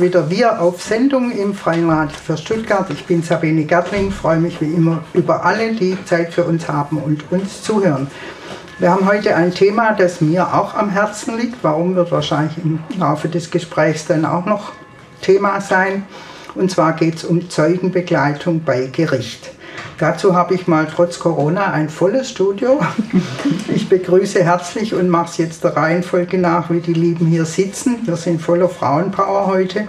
wieder Wir auf Sendung im Freien Radio für Stuttgart. Ich bin Sabine Gertling, freue mich wie immer über alle, die Zeit für uns haben und uns zuhören. Wir haben heute ein Thema, das mir auch am Herzen liegt. Warum wird wahrscheinlich im Laufe des Gesprächs dann auch noch Thema sein. Und zwar geht es um Zeugenbegleitung bei Gericht. Dazu habe ich mal trotz Corona ein volles Studio. Ich begrüße herzlich und mache es jetzt der Reihenfolge nach, wie die Lieben hier sitzen. Wir sind voller Frauenpower heute.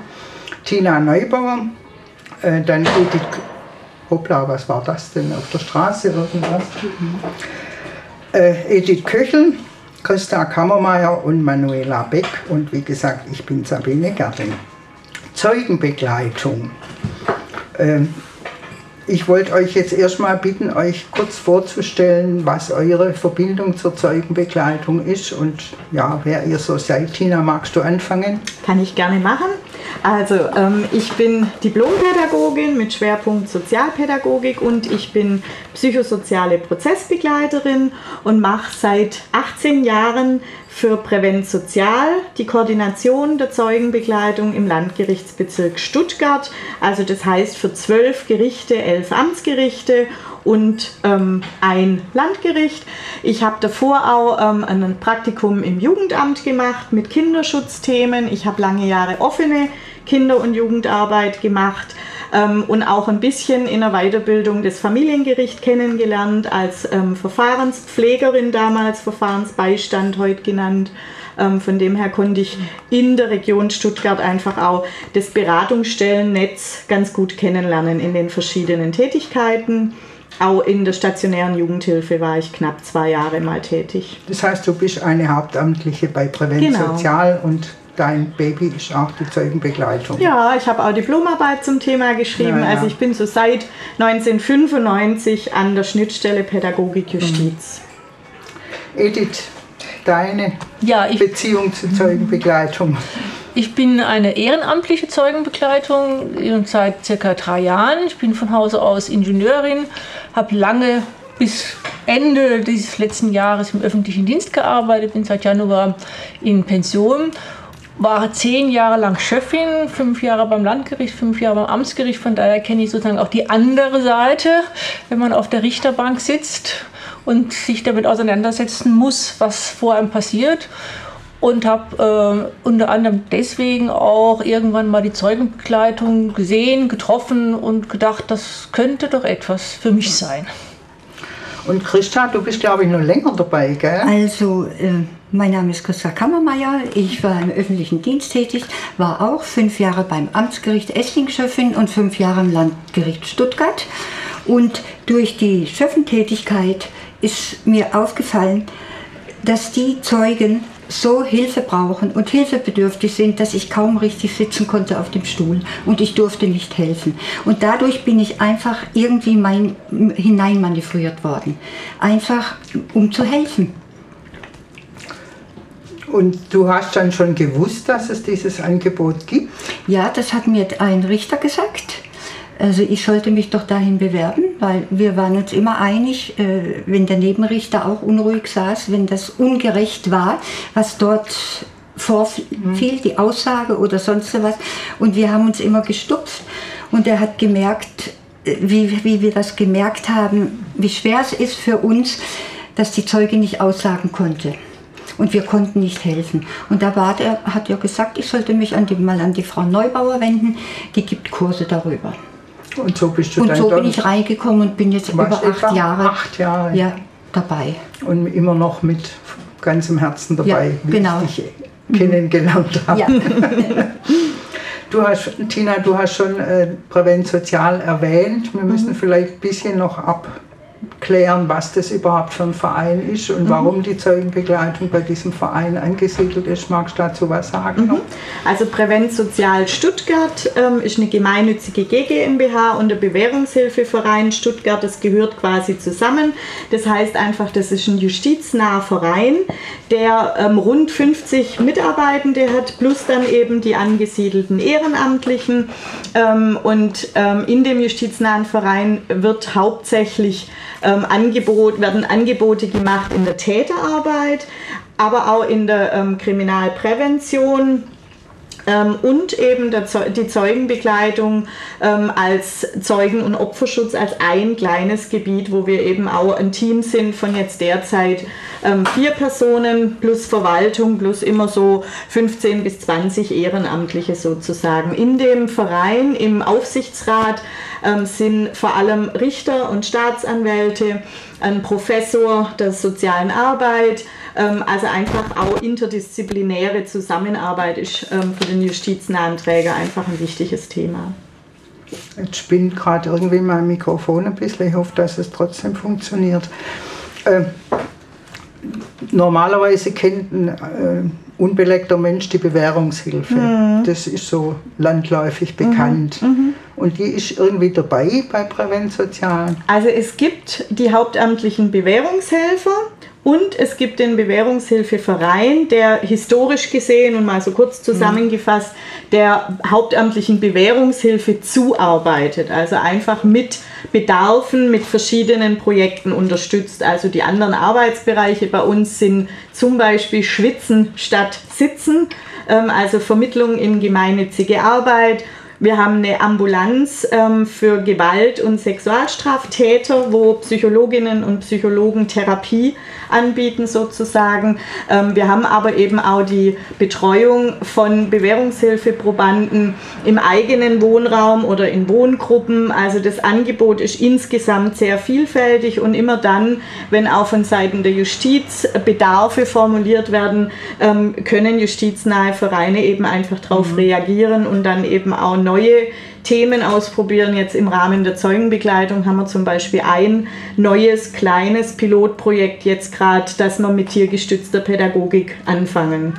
Tina Neubauer, äh, dann Edith, hoppla, was war das denn auf der Straße irgendwas? Äh, Edith Köchel, Christa Kammermeier und Manuela Beck und wie gesagt, ich bin Sabine Gärting. Zeugenbegleitung. Ähm, ich wollte euch jetzt erstmal bitten, euch kurz vorzustellen, was eure Verbindung zur Zeugenbegleitung ist und ja, wer ihr so seid. Tina, magst du anfangen? Kann ich gerne machen. Also, ähm, ich bin Diplompädagogin mit Schwerpunkt Sozialpädagogik und ich bin psychosoziale Prozessbegleiterin und mache seit 18 Jahren für Prävent Sozial die Koordination der Zeugenbegleitung im Landgerichtsbezirk Stuttgart. Also das heißt für zwölf Gerichte, elf Amtsgerichte und ähm, ein Landgericht. Ich habe davor auch ähm, ein Praktikum im Jugendamt gemacht mit Kinderschutzthemen. Ich habe lange Jahre offene Kinder- und Jugendarbeit gemacht ähm, und auch ein bisschen in der Weiterbildung das Familiengericht kennengelernt als ähm, Verfahrenspflegerin damals, Verfahrensbeistand heute genannt. Ähm, von dem her konnte ich in der Region Stuttgart einfach auch das Beratungsstellennetz ganz gut kennenlernen in den verschiedenen Tätigkeiten. Auch in der stationären Jugendhilfe war ich knapp zwei Jahre mal tätig. Das heißt, du bist eine Hauptamtliche bei Prävent genau. Sozial und dein Baby ist auch die Zeugenbegleitung. Ja, ich habe auch Diplomarbeit zum Thema geschrieben. Ja, ja. Also ich bin so seit 1995 an der Schnittstelle Pädagogik Justiz. Mhm. Edith, deine ja, ich, Beziehung zur Zeugenbegleitung. Ich bin eine ehrenamtliche Zeugenbegleitung seit circa drei Jahren. Ich bin von Hause aus Ingenieurin, habe lange bis Ende dieses letzten Jahres im öffentlichen Dienst gearbeitet, bin seit Januar in Pension war zehn Jahre lang Chefin, fünf Jahre beim Landgericht, fünf Jahre beim Amtsgericht. Von daher kenne ich sozusagen auch die andere Seite, wenn man auf der Richterbank sitzt und sich damit auseinandersetzen muss, was vor einem passiert. Und habe äh, unter anderem deswegen auch irgendwann mal die Zeugenbegleitung gesehen, getroffen und gedacht, das könnte doch etwas für mich sein. Und Christa, du bist glaube ich noch länger dabei, gell? Also, äh, mein Name ist Christa Kammermeier. Ich war im öffentlichen Dienst tätig, war auch fünf Jahre beim Amtsgericht Esslingschöffin und fünf Jahre im Landgericht Stuttgart. Und durch die Schöffentätigkeit ist mir aufgefallen, dass die Zeugen so Hilfe brauchen und hilfebedürftig sind, dass ich kaum richtig sitzen konnte auf dem Stuhl und ich durfte nicht helfen. Und dadurch bin ich einfach irgendwie mein, hineinmanövriert worden. Einfach um zu helfen. Und du hast dann schon gewusst, dass es dieses Angebot gibt? Ja, das hat mir ein Richter gesagt. Also ich sollte mich doch dahin bewerben, weil wir waren uns immer einig, äh, wenn der Nebenrichter auch unruhig saß, wenn das ungerecht war, was dort vorfiel, mhm. die Aussage oder sonst was. Und wir haben uns immer gestupft und er hat gemerkt, äh, wie, wie wir das gemerkt haben, wie schwer es ist für uns, dass die Zeuge nicht aussagen konnte und wir konnten nicht helfen. Und da war der, hat er gesagt, ich sollte mich an die, mal an die Frau Neubauer wenden, die gibt Kurse darüber. Und so bist du Und so bin ich reingekommen und bin jetzt über acht Jahre, acht Jahre ja, dabei. Und immer noch mit ganzem Herzen dabei, ja, wie genau. ich dich kennengelernt habe. Ja. Du hast, Tina, du hast schon äh, Prävent Sozial erwähnt. Wir müssen mhm. vielleicht ein bisschen noch ab klären, was das überhaupt für ein Verein ist und mhm. warum die Zeugenbegleitung bei diesem Verein angesiedelt ist. Magst du dazu was sagen? Mhm. Also Prävent Sozial Stuttgart ähm, ist eine gemeinnützige GmbH und der Bewährungshilfeverein Stuttgart. Das gehört quasi zusammen. Das heißt einfach, das ist ein justiznaher Verein, der ähm, rund 50 Mitarbeitende hat, plus dann eben die angesiedelten Ehrenamtlichen. Ähm, und ähm, in dem justiznahen Verein wird hauptsächlich ähm, Angebot, werden Angebote gemacht in der Täterarbeit, aber auch in der ähm, Kriminalprävention ähm, und eben der, die Zeugenbegleitung ähm, als Zeugen- und Opferschutz als ein kleines Gebiet, wo wir eben auch ein Team sind von jetzt derzeit ähm, vier Personen plus Verwaltung plus immer so 15 bis 20 Ehrenamtliche sozusagen. In dem Verein, im Aufsichtsrat ähm, sind vor allem Richter und Staatsanwälte, ein Professor der sozialen Arbeit, also einfach auch interdisziplinäre Zusammenarbeit ist ähm, für den justiznahen Träger einfach ein wichtiges Thema. Jetzt spinnt gerade irgendwie mein Mikrofon ein bisschen. Ich hoffe, dass es trotzdem funktioniert. Äh, normalerweise kennt ein äh, unbelegter Mensch die Bewährungshilfe. Mhm. Das ist so landläufig bekannt. Mhm. Mhm. Und die ist irgendwie dabei bei Prävent Sozial. Also es gibt die hauptamtlichen Bewährungshelfer und es gibt den Bewährungshilfeverein, der historisch gesehen und mal so kurz zusammengefasst der hauptamtlichen Bewährungshilfe zuarbeitet. Also einfach mit Bedarfen, mit verschiedenen Projekten unterstützt. Also die anderen Arbeitsbereiche bei uns sind zum Beispiel Schwitzen statt Sitzen, ähm, also Vermittlung in gemeinnützige Arbeit wir haben eine Ambulanz ähm, für Gewalt- und Sexualstraftäter, wo Psychologinnen und Psychologen Therapie anbieten sozusagen. Ähm, wir haben aber eben auch die Betreuung von Bewährungshilfeprobanden im eigenen Wohnraum oder in Wohngruppen. Also das Angebot ist insgesamt sehr vielfältig und immer dann, wenn auch von Seiten der Justiz Bedarfe formuliert werden, ähm, können justiznahe Vereine eben einfach darauf mhm. reagieren und dann eben auch neue Themen ausprobieren. Jetzt im Rahmen der Zeugenbegleitung haben wir zum Beispiel ein neues kleines Pilotprojekt jetzt gerade, dass wir mit tiergestützter Pädagogik anfangen.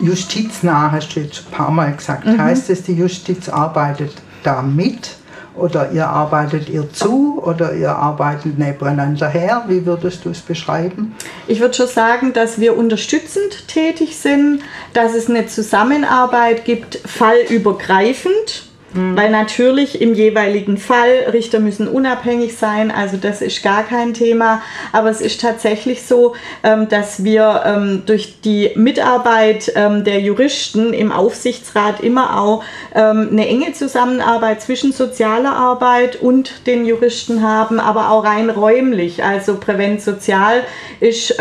Justiznah hast du jetzt ein paar Mal gesagt. Mhm. Heißt es, die Justiz arbeitet da mit? Oder ihr arbeitet ihr zu oder ihr arbeitet nebeneinander her? Wie würdest du es beschreiben? Ich würde schon sagen, dass wir unterstützend tätig sind, dass es eine Zusammenarbeit gibt, fallübergreifend Mhm. Weil natürlich im jeweiligen Fall, Richter müssen unabhängig sein, also das ist gar kein Thema. Aber es ist tatsächlich so, ähm, dass wir ähm, durch die Mitarbeit ähm, der Juristen im Aufsichtsrat immer auch eine enge Zusammenarbeit zwischen sozialer Arbeit und den Juristen haben, aber auch rein räumlich. Also Prävent Sozial ist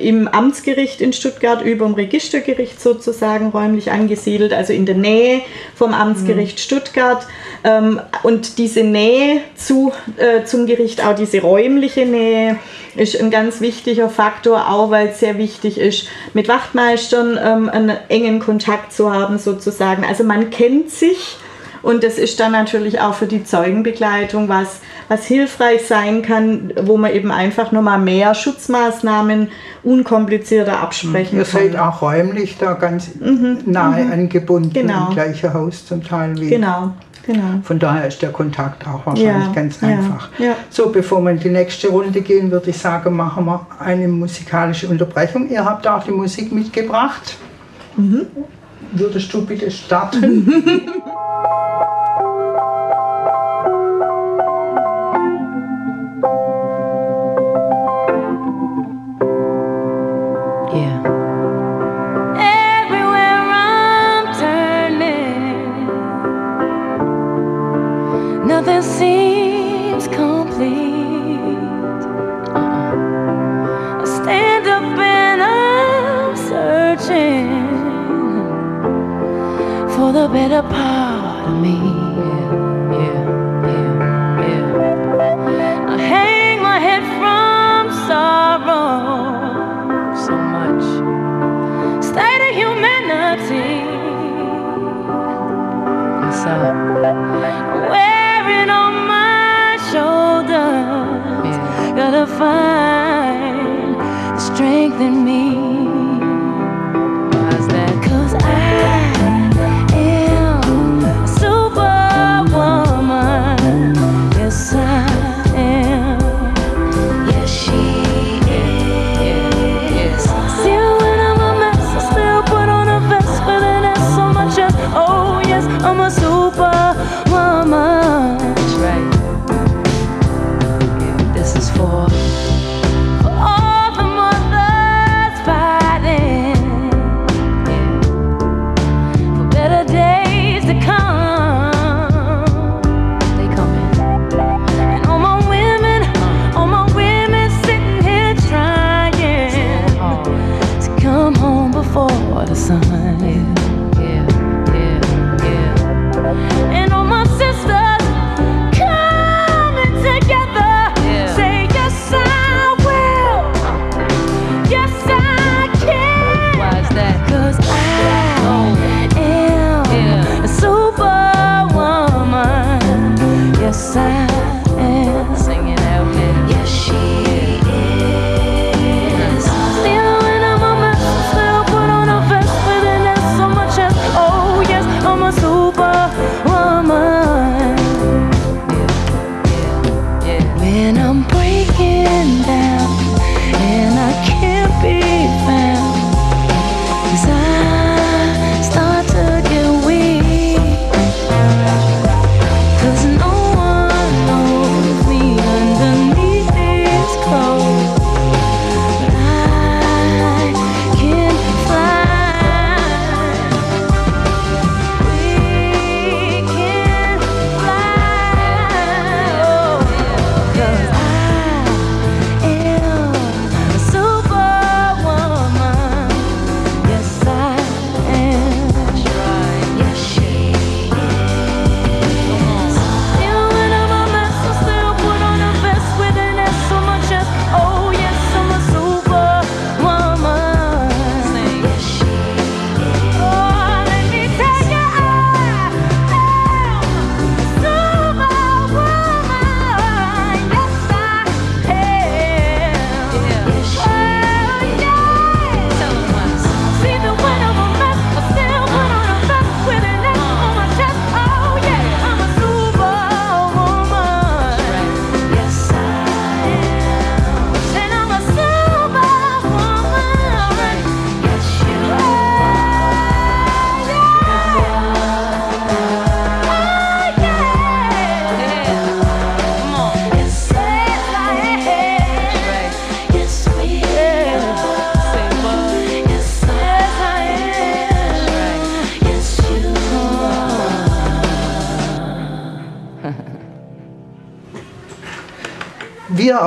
im Amtsgericht in Stuttgart über dem Registergericht sozusagen räumlich angesiedelt, also in der Nähe vom Amtsgericht mhm. Stuttgart. Stuttgart. Ähm, und diese Nähe zu, äh, zum Gericht, auch diese räumliche Nähe, ist ein ganz wichtiger Faktor, auch weil es sehr wichtig ist, mit Wachtmeistern ähm, einen engen Kontakt zu haben, sozusagen. Also man kennt sich. Und das ist dann natürlich auch für die Zeugenbegleitung was, was hilfreich sein kann, wo man eben einfach nochmal mehr Schutzmaßnahmen unkomplizierter absprechen Ihr kann. Ihr seid auch räumlich da ganz mhm. nahe mhm. angebunden genau. im gleichen Haus zum Teil wie. Genau. Genau. Von daher ist der Kontakt auch wahrscheinlich ja, ganz einfach. Ja, ja. So, bevor wir in die nächste Runde gehen, würde ich sagen, machen wir eine musikalische Unterbrechung. Ihr habt auch die Musik mitgebracht. Mhm. Würdest du bitte starten? the better part of me. Yeah, yeah, yeah, I hang my head from sorrow so much. State of humanity. What's up? Well, gotta find the strength in me.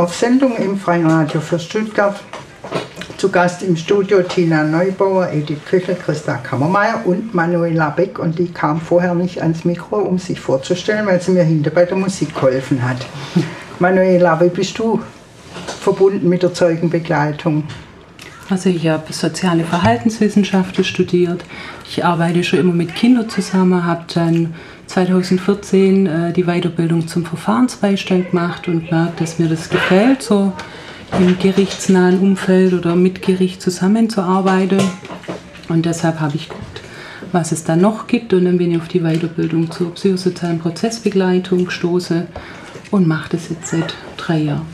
Auf Sendung im Freien Radio für Stuttgart. Zu Gast im Studio Tina Neubauer, Edith Köchel, Christa Kammermeier und Manuela Beck. Und die kam vorher nicht ans Mikro, um sich vorzustellen, weil sie mir hinter bei der Musik geholfen hat. Manuela, wie bist du verbunden mit der Zeugenbegleitung? Also ich habe soziale Verhaltenswissenschaften studiert. Ich arbeite schon immer mit Kindern zusammen, habe dann 2014 äh, die Weiterbildung zum Verfahrensbeistand gemacht und merkt, dass mir das gefällt, so im gerichtsnahen Umfeld oder mit Gericht zusammenzuarbeiten. Und deshalb habe ich geguckt, was es da noch gibt und dann bin ich auf die Weiterbildung zur psychosozialen Prozessbegleitung gestoßen und mache das jetzt seit drei Jahren.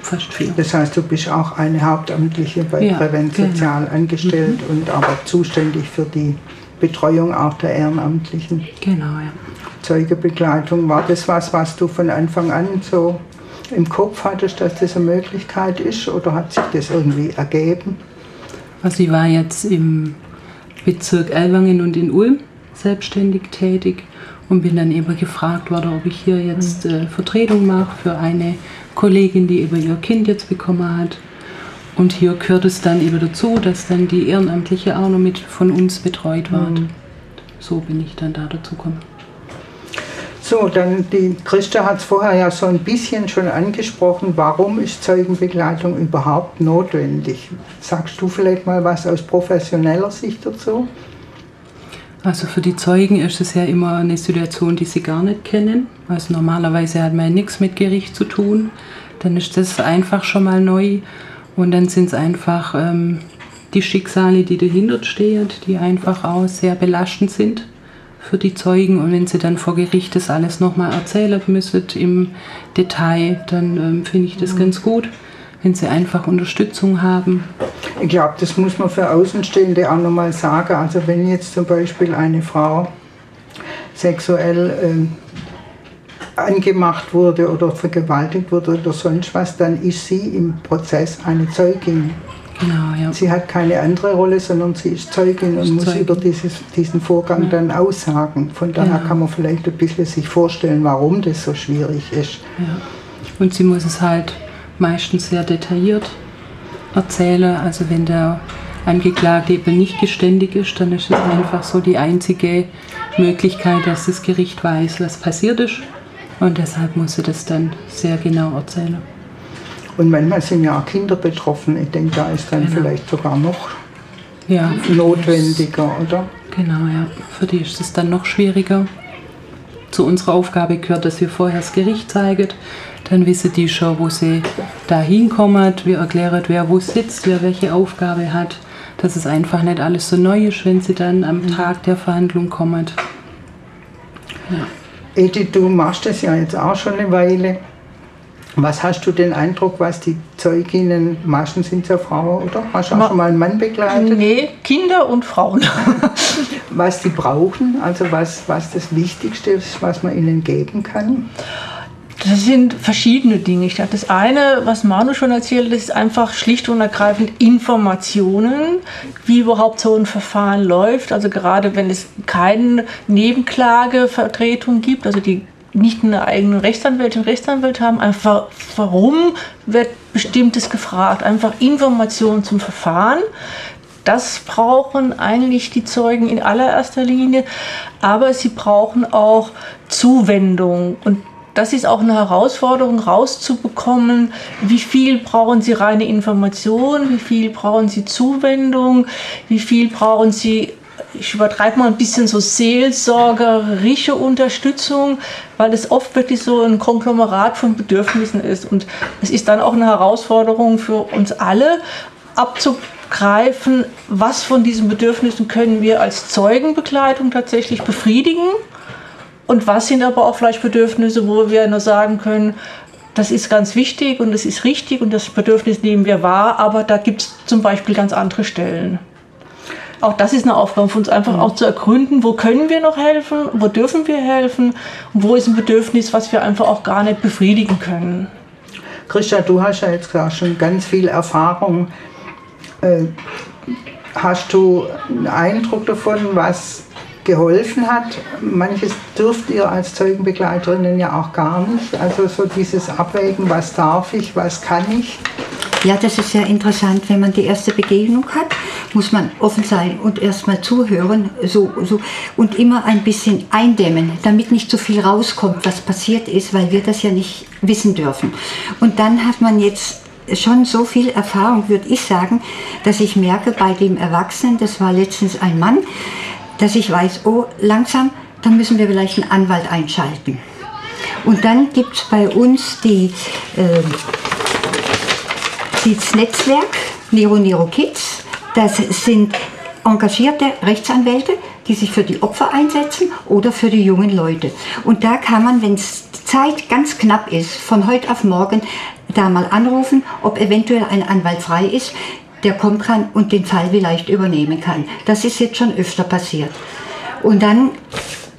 Fast vier. Das heißt, du bist auch eine Hauptamtliche bei Ja, Prävent genau. Sozial angestellt und aber zuständig für die Betreuung auch der Ehrenamtlichen. Genau, ja. Zeugebegleitung, war das was, was du von Anfang an so im Kopf hattest, dass das eine Möglichkeit ist oder hat sich das irgendwie ergeben? Also ich war jetzt im Bezirk Ellwangen und in Ulm selbstständig tätig und bin dann eben gefragt worden, ob ich hier jetzt äh, Vertretung mache für eine Kollegin, die eben ihr Kind jetzt bekommen hat. Und hier gehört es dann eben dazu, dass dann die Ehrenamtliche auch noch mit von uns betreut wird. So bin ich dann da dazu gekommen. So, dann die Christa hat es vorher ja so ein bisschen schon angesprochen. Warum ist Zeugenbegleitung überhaupt notwendig? Sagst du vielleicht mal was aus professioneller Sicht dazu? Also für die Zeugen ist es ja immer eine Situation, die sie gar nicht kennen. Also normalerweise hat man ja nichts mit Gericht zu tun. Dann ist das einfach schon mal neu. Und dann sind es einfach ähm, die Schicksale, die dahinter stehen, die einfach auch sehr belastend sind für die Zeugen. Und wenn sie dann vor Gericht das alles nochmal erzählen müssen im Detail, dann ähm, finde ich das ganz gut, wenn sie einfach Unterstützung haben. Ich glaube, das muss man für Außenstehende auch nochmal sagen. Also wenn jetzt zum Beispiel eine Frau sexuell ähm, angemacht wurde oder vergewaltigt wurde oder sonst was, dann ist sie im Prozess eine Zeugin. Genau, ja. Sie hat keine andere Rolle, sondern sie ist Zeugin und Ist muss Zeugin. über dieses, diesen Vorgang dann aussagen. Von daher Genau. kann man vielleicht ein bisschen sich vorstellen, warum das so schwierig ist. Ja. Und sie muss es halt meistens sehr detailliert erzählen. Also wenn der Angeklagte eben nicht geständig ist, dann ist es einfach so die einzige Möglichkeit, dass das Gericht weiß, was passiert ist. Und deshalb muss sie das dann sehr genau erzählen. Und manchmal sind ja auch Kinder betroffen. Ich denke, da ist dann Genau. vielleicht sogar noch Ja, notwendiger, oder? Genau, ja. Für die ist es dann noch schwieriger. Zu unserer Aufgabe gehört, dass wir vorher das Gericht zeigen. Dann wissen die schon, wo sie da hinkommen. Wir erklären, wer wo sitzt, wer welche Aufgabe hat. Dass es einfach nicht alles so neu ist, wenn sie dann am Tag der Verhandlung kommen. Edith, du machst das ja jetzt auch schon eine Weile. Was hast du den Eindruck, was die Zeuginnen, meistens sind ja Frauen, oder? Hast du auch Ma- schon mal einen Mann begleitet? Nee, Kinder und Frauen. Was die brauchen, also was, was das Wichtigste ist, was man ihnen geben kann? Das sind verschiedene Dinge. Ich glaube, das eine, was Manu schon erzählt, ist einfach schlicht und ergreifend Informationen, wie überhaupt so ein Verfahren läuft. Also gerade wenn es keine Nebenklagevertretung gibt, also die nicht eine eigene Rechtsanwältin Rechtsanwalt haben, einfach warum wird bestimmtes gefragt, einfach Informationen zum Verfahren. Das brauchen eigentlich die Zeugen in allererster Linie, aber sie brauchen auch Zuwendung. Und das ist auch eine Herausforderung, rauszubekommen, wie viel brauchen sie reine Information, wie viel brauchen sie Zuwendung, wie viel brauchen sie, ich übertreibe mal ein bisschen so seelsorgerische Unterstützung, weil es oft wirklich so ein Konglomerat von Bedürfnissen ist. Und es ist dann auch eine Herausforderung für uns alle, abzugreifen, was von diesen Bedürfnissen können wir als Zeugenbegleitung tatsächlich befriedigen und was sind aber auch vielleicht Bedürfnisse, wo wir nur sagen können, das ist ganz wichtig und das ist richtig und das Bedürfnis nehmen wir wahr, aber da gibt es zum Beispiel ganz andere Stellen. Auch das ist eine Aufgabe für uns, einfach auch zu ergründen, wo können wir noch helfen, wo dürfen wir helfen und wo ist ein Bedürfnis, was wir einfach auch gar nicht befriedigen können. Christa, du hast ja jetzt auch schon ganz viel Erfahrung. Äh, hast du einen Eindruck davon, was geholfen hat, manches dürft ihr als Zeugenbegleiterinnen ja auch gar nicht. Also so dieses Abwägen, was darf ich, was kann ich. Ja, das ist sehr interessant. Wenn man die erste Begegnung hat, muss man offen sein und erstmal zuhören so, so, und immer ein bisschen eindämmen, damit nicht so viel rauskommt, was passiert ist, weil wir das ja nicht wissen dürfen. Und dann hat man jetzt schon so viel Erfahrung, würde ich sagen, dass ich merke bei dem Erwachsenen, das war letztens ein Mann, dass ich weiß, oh, langsam, dann müssen wir vielleicht einen Anwalt einschalten. Und dann gibt es bei uns die, äh, das Netzwerk Nero Nero Kids. Das sind engagierte Rechtsanwälte, die sich für die Opfer einsetzen oder für die jungen Leute. Und da kann man, wenn Zeit ganz knapp ist, von heute auf morgen da mal anrufen, ob eventuell ein Anwalt frei ist, der kommen kann und den Fall vielleicht übernehmen kann. Das ist jetzt schon öfter passiert. Und dann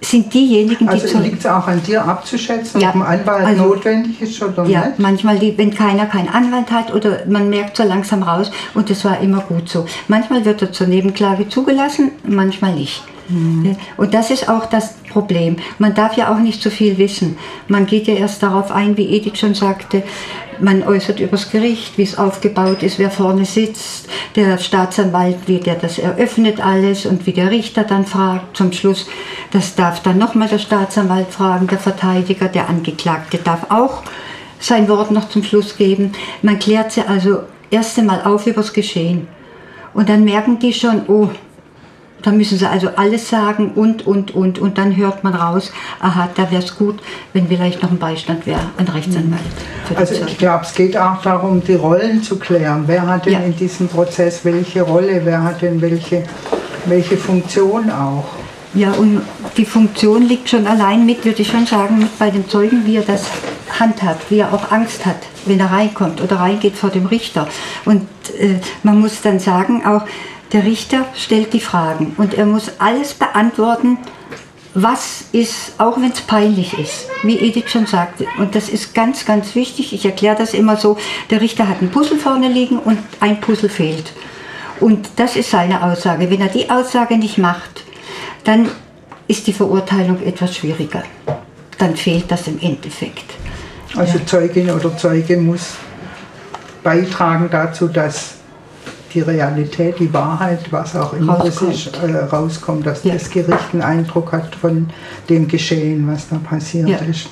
sind diejenigen, die Also liegt es auch an dir abzuschätzen, Ja, ob ein Anwalt also- notwendig ist oder ja, nicht? manchmal, die, wenn keiner keinen Anwalt hat oder man merkt so langsam raus und das war immer gut so. Manchmal wird er zur Nebenklage zugelassen, manchmal nicht. Ja, Und das ist auch das Problem. Man darf ja auch nicht so viel wissen. Man geht ja erst darauf ein, wie Edith schon sagte, man äußert übers Gericht, wie es aufgebaut ist, wer vorne sitzt, der Staatsanwalt, wie der das eröffnet alles und wie der Richter dann fragt. Zum Schluss, das darf dann nochmal der Staatsanwalt fragen, der Verteidiger, der Angeklagte darf auch sein Wort noch zum Schluss geben. Man klärt sie also erst einmal auf übers Geschehen. Und dann merken die schon, oh, da müssen sie also alles sagen und, und, und. Und dann hört man raus, aha, da wäre es gut, wenn vielleicht noch ein Beistand wäre, ein Rechtsanwalt. Also ich glaube, es geht auch darum, die Rollen zu klären. Wer hat denn Ja. in diesem Prozess welche Rolle, wer hat denn welche, welche Funktion auch? Ja, und die Funktion liegt schon allein mit, würde ich schon sagen, mit bei dem Zeugen, wie er das handhabt, wie er auch Angst hat, wenn er reinkommt oder reingeht vor dem Richter. Und äh, man muss dann sagen, auch der Richter stellt die Fragen und er muss alles beantworten, was ist, auch wenn es peinlich ist, wie Edith schon sagte. Und das ist ganz, ganz wichtig. Ich erkläre das immer so, der Richter hat ein Puzzle vorne liegen und ein Puzzle fehlt. Und das ist seine Aussage. Wenn er die Aussage nicht macht, dann ist die Verurteilung etwas schwieriger. Dann fehlt das im Endeffekt. Also Zeugin oder Zeuge muss beitragen dazu, dass die Realität, die Wahrheit, was auch immer Rauskommt. ist, äh, rauskommt, dass Ja. das Gericht einen Eindruck hat von dem Geschehen, was da passiert Ja. ist.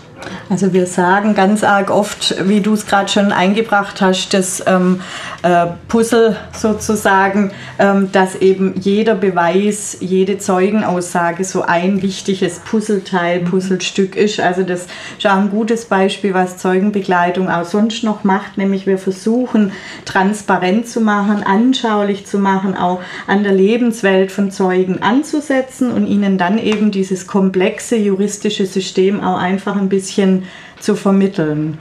Also wir sagen ganz arg oft, wie du es gerade schon eingebracht hast, das ähm, äh, Puzzle sozusagen, ähm, dass eben jeder Beweis, jede Zeugenaussage so ein wichtiges Puzzleteil, Puzzlestück ist. Also das ist auch ein gutes Beispiel, was Zeugenbegleitung auch sonst noch macht, nämlich wir versuchen transparent zu machen, anschaulich zu machen, auch an der Lebenswelt von Zeugen anzusetzen und ihnen dann eben dieses komplexe juristische System auch einfach ein bisschen zu vermitteln.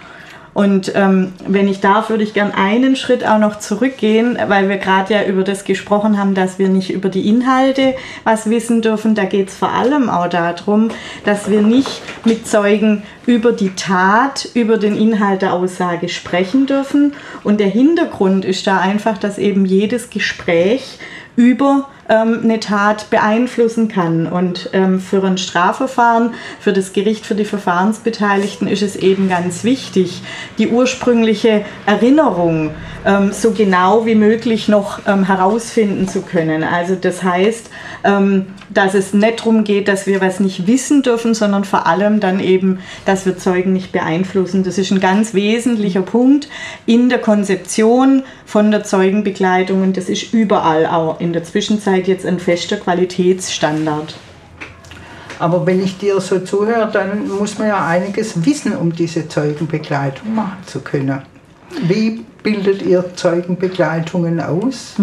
Und ähm, wenn ich darf, würde ich gern einen Schritt auch noch zurückgehen, weil wir gerade ja über das gesprochen haben, dass wir nicht über die Inhalte was wissen dürfen. Da geht es vor allem auch darum, dass wir nicht mit Zeugen über die Tat, über den Inhalt der Aussage sprechen dürfen. Und der Hintergrund ist da einfach, dass eben jedes Gespräch über ähm, eine Tat beeinflussen kann. Und ähm, für ein Strafverfahren, für das Gericht, für die Verfahrensbeteiligten ist es eben ganz wichtig, die ursprüngliche Erinnerung ähm, so genau wie möglich noch ähm, herausfinden zu können. Also das heißt, ähm, dass es nicht darum geht, dass wir was nicht wissen dürfen, sondern vor allem dann eben, dass wir Zeugen nicht beeinflussen. Das ist ein ganz wesentlicher Punkt in der Konzeption von der Zeugenbegleitung und das ist überall auch in der Zwischenzeit jetzt ein fester Qualitätsstandard. Aber wenn ich dir so zuhöre, dann muss man ja einiges wissen, um diese Zeugenbegleitung machen zu können. Wie bildet ihr Zeugenbegleitungen aus?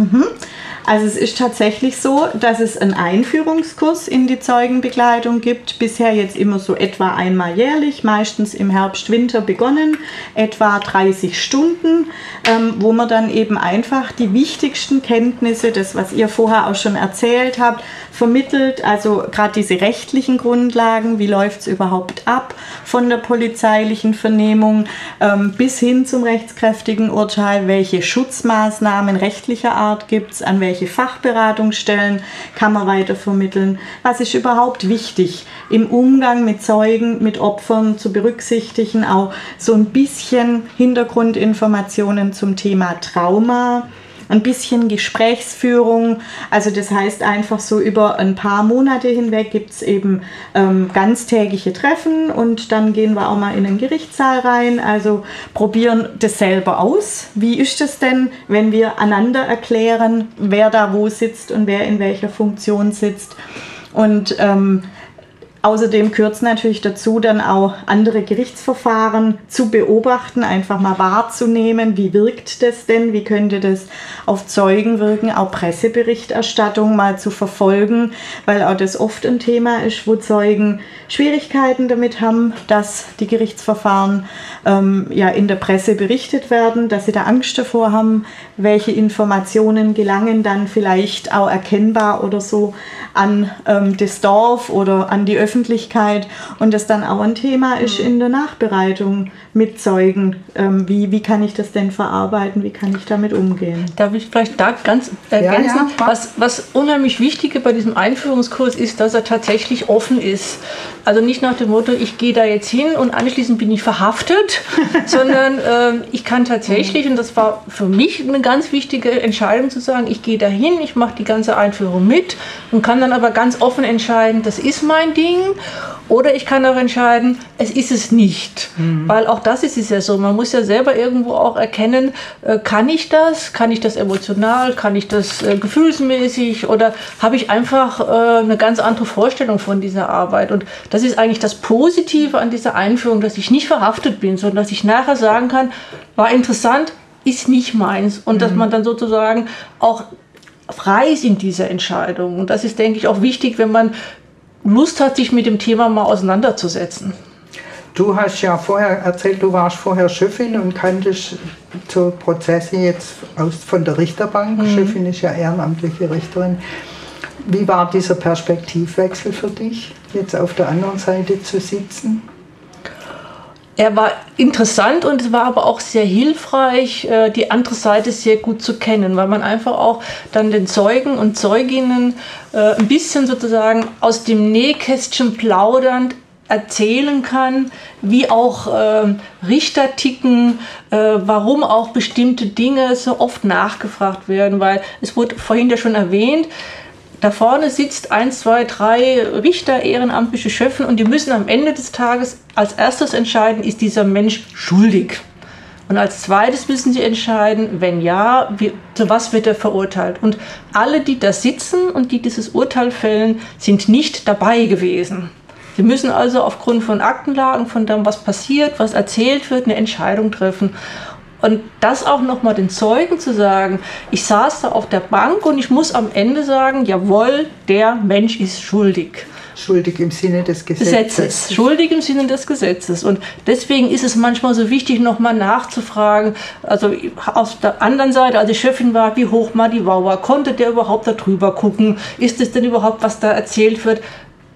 Also es ist tatsächlich so, dass es einen Einführungskurs in die Zeugenbegleitung gibt. Bisher jetzt immer so etwa einmal jährlich, meistens im Herbst, Winter begonnen, etwa 30 Stunden, ähm, wo man dann eben einfach die wichtigsten Kenntnisse, das was ihr vorher auch schon erzählt habt, vermittelt. Also gerade diese rechtlichen Grundlagen, wie läuft es überhaupt ab von der polizeilichen Vernehmung ähm, bis hin zum rechtskräftigen Urteil, welche Schutzmaßnahmen rechtlicher Art gibt es, an welche welche Fachberatungsstellen kann man weitervermitteln, was ist überhaupt wichtig im Umgang mit Zeugen, mit Opfern zu berücksichtigen, auch so ein bisschen Hintergrundinformationen zum Thema Trauma ein bisschen Gesprächsführung. Also das heißt einfach so über ein paar Monate hinweg gibt es eben ähm, ganztägige Treffen und dann gehen wir auch mal in den Gerichtssaal rein. Also probieren das selber aus. Wie ist es denn, wenn wir einander erklären, wer da wo sitzt und wer in welcher Funktion sitzt? Und ähm, Außerdem gehört natürlich dazu, dann auch andere Gerichtsverfahren zu beobachten, einfach mal wahrzunehmen, wie wirkt das denn, wie könnte das auf Zeugen wirken, auch Presseberichterstattung mal zu verfolgen, weil auch das oft ein Thema ist, wo Zeugen Schwierigkeiten damit haben, dass die Gerichtsverfahren ähm, ja in der Presse berichtet werden, dass sie da Angst davor haben, welche Informationen gelangen dann vielleicht auch erkennbar oder so an ähm, das Dorf oder an die Öffentlichkeit und das dann auch ein Thema ist in der Nachbereitung mit Zeugen. Ähm, wie, wie kann ich das denn verarbeiten? Wie kann ich damit umgehen? Darf ich vielleicht da ganz ergänzen? Ja, ja, was, was unheimlich wichtig bei diesem Einführungskurs ist, dass er tatsächlich offen ist. Also nicht nach dem Motto, ich gehe da jetzt hin und anschließend bin ich verhaftet, sondern äh, ich kann tatsächlich, und das war für mich eine ganz wichtige Entscheidung zu sagen, ich gehe da hin, ich mache die ganze Einführung mit und kann dann aber ganz offen entscheiden, das ist mein Ding. Oder ich kann auch entscheiden, es ist es nicht. Mhm. Weil auch das ist es ja so. Man muss ja selber irgendwo auch erkennen, äh, kann ich das? Kann ich das emotional? Kann ich das äh, gefühlsmäßig? Oder habe ich einfach äh, eine ganz andere Vorstellung von dieser Arbeit? Und das ist eigentlich das Positive an dieser Einführung, dass ich nicht verhaftet bin, sondern dass ich nachher sagen kann, war interessant, ist nicht meins. Und mhm. dass man dann sozusagen auch frei ist in dieser Entscheidung. Und das ist, denke ich, auch wichtig, wenn man Lust hat, sich mit dem Thema mal auseinanderzusetzen. Du hast ja vorher erzählt, du warst vorher Chefin und kanntest so Prozesse jetzt aus, von der Richterbank. Mhm. Chefin ist ja ehrenamtliche Richterin. Wie war dieser Perspektivwechsel für dich, jetzt auf der anderen Seite zu sitzen? Er war interessant und es war aber auch sehr hilfreich, äh, die andere Seite sehr gut zu kennen, weil man einfach auch dann den Zeugen und Zeuginnen äh, ein bisschen sozusagen aus dem Nähkästchen plaudernd erzählen kann, wie auch äh, Richter ticken, äh, warum auch bestimmte Dinge so oft nachgefragt werden, weil es wurde vorhin ja schon erwähnt, da vorne sitzt eins, zwei, drei Richter, ehrenamtliche Schöffen und die müssen am Ende des Tages als erstes entscheiden, ist dieser Mensch schuldig. Und als zweites müssen sie entscheiden, wenn ja, wie, zu was wird er verurteilt. Und alle, die da sitzen und die dieses Urteil fällen, sind nicht dabei gewesen. Sie müssen also aufgrund von Aktenlagen, von dem, was passiert, was erzählt wird, eine Entscheidung treffen. Und das auch nochmal den Zeugen zu sagen, ich saß da auf der Bank und ich muss am Ende sagen, jawohl, der Mensch ist schuldig. Schuldig im Sinne des Gesetzes. Gesetzes. Schuldig im Sinne des Gesetzes. Und deswegen ist es manchmal so wichtig, nochmal nachzufragen, also auf der anderen Seite, als die Chefin war, wie hoch mal die war, konnte der überhaupt da drüber gucken? Ist es denn überhaupt, was da erzählt wird,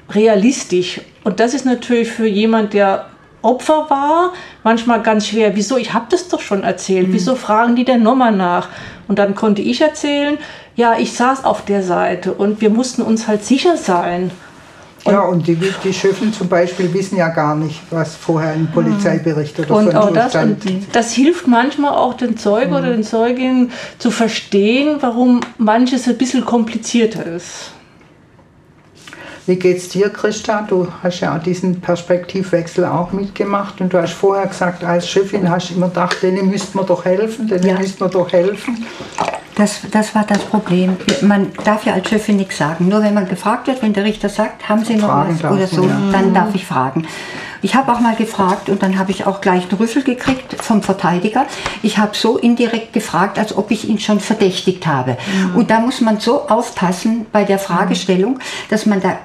realistisch? Und das ist natürlich für jemand, der Opfer war, manchmal ganz schwer. Wieso? Ich habe das doch schon erzählt. Mhm. Wieso fragen die denn nochmal nach? Und dann konnte ich erzählen, ja, ich saß auf der Seite und wir mussten uns halt sicher sein. Und ja, und die, die Schöffen zum Beispiel wissen ja gar nicht, was vorher im Polizeibericht oder und auch das, stand. das hilft manchmal auch den Zeugen mhm. oder den Zeuginnen zu verstehen, warum manches ein bisschen komplizierter ist. Wie geht's dir, Christa? Du hast ja diesen Perspektivwechsel auch mitgemacht und du hast vorher gesagt, als Chefin hast du immer gedacht, denen müsste man doch helfen, denen ja. müsste man doch helfen. Das, das war das Problem. Man darf ja als Chefin nichts sagen. Nur wenn man gefragt wird, wenn der Richter sagt, haben Sie noch fragen was oder so, ja. dann darf ich fragen. Ich habe auch mal gefragt und dann habe ich auch gleich einen Rüffel gekriegt vom Verteidiger. Ich habe so indirekt gefragt, als ob ich ihn schon verdächtigt habe. Mhm. Und da muss man so aufpassen bei der Fragestellung, dass man da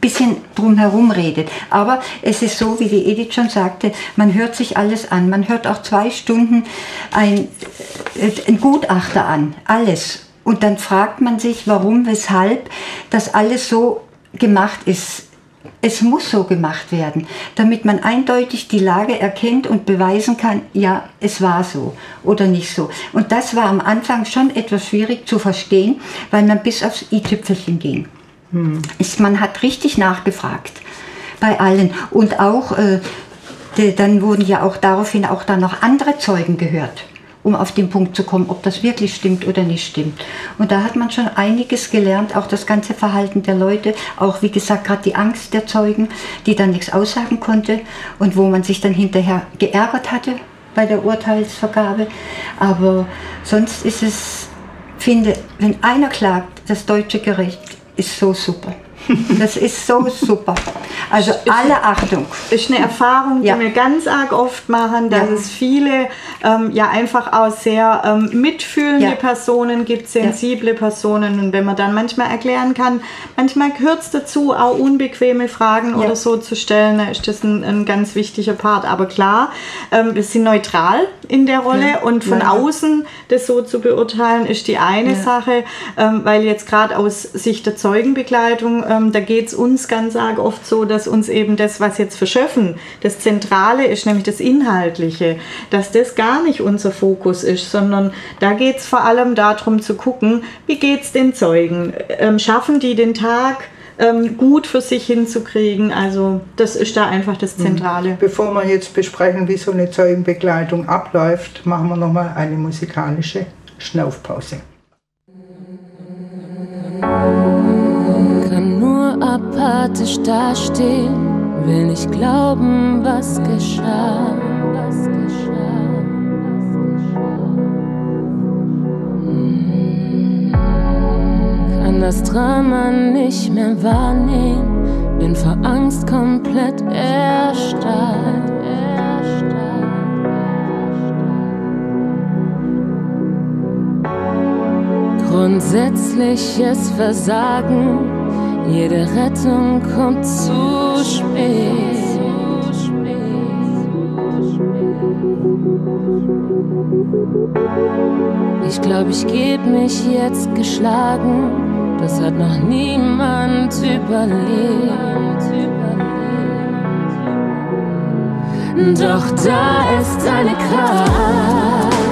bisschen drumherum redet. Aber es ist so, wie die Edith schon sagte, man hört sich alles an. Man hört auch zwei Stunden ein, äh, ein Gutachter an, alles. Und dann fragt man sich, warum, weshalb das alles so gemacht ist. Es muss so gemacht werden, damit man eindeutig die Lage erkennt und beweisen kann, ja, es war so oder nicht so. Und das war am Anfang schon etwas schwierig zu verstehen, weil man bis aufs i-Tüpfelchen ging. Hm. man hat richtig nachgefragt bei allen. Und auch, äh, de, dann wurden ja auch daraufhin auch dann noch andere Zeugen gehört um auf den Punkt zu kommen, ob das wirklich stimmt oder nicht stimmt. Und da hat man schon einiges gelernt, auch das ganze Verhalten der Leute, auch wie gesagt gerade die Angst der Zeugen, die dann nichts aussagen konnte und wo man sich dann hinterher geärgert hatte bei der Urteilsvergabe. Aber sonst ist es, finde, wenn einer klagt, das deutsche Gericht ist so super. Das ist so super. Also alle Achtung. Ist eine Erfahrung, die ja. wir ganz arg oft machen, dass ja. es viele ähm, ja einfach auch sehr ähm, mitfühlende ja. Personen gibt, sensible Personen. Und wenn man dann manchmal erklären kann, manchmal gehört es dazu, auch unbequeme Fragen oder so zu stellen, dann ist das ein, ein ganz wichtiger Part. Aber klar, ähm, wir sind neutral in der Rolle und von außen das so zu beurteilen, ist die eine Sache, ähm, weil jetzt gerade aus Sicht der Zeugenbegleitung ähm, da geht es uns ganz arg oft so, dass uns eben das, was jetzt verschöffen, das Zentrale ist, nämlich das Inhaltliche, dass das gar nicht unser Fokus ist, sondern da geht es vor allem darum zu gucken, wie geht es den Zeugen? Ähm, schaffen die den Tag? Ähm, gut für sich hinzukriegen. Also das ist da einfach das mhm. Zentrale. Bevor wir jetzt besprechen, wie so eine Zeugenbegleitung abläuft, machen wir nochmal eine musikalische Schnaufpause. Apathisch dastehen, will nicht glauben, was geschah. Kann das Drama nicht mehr wahrnehmen, bin vor Angst komplett erstarrt. Grundsätzliches Versagen jede Rettung kommt zu spät. Ich glaube, ich geb mich jetzt geschlagen. Das hat noch niemand überlebt. Doch da ist eine Kraft.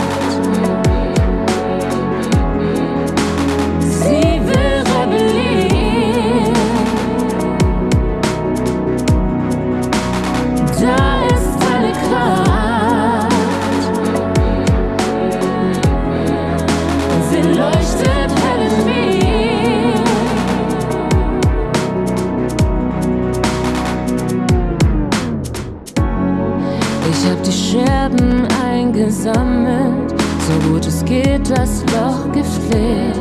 Gesammelt, so gut es geht, das Loch geflickt.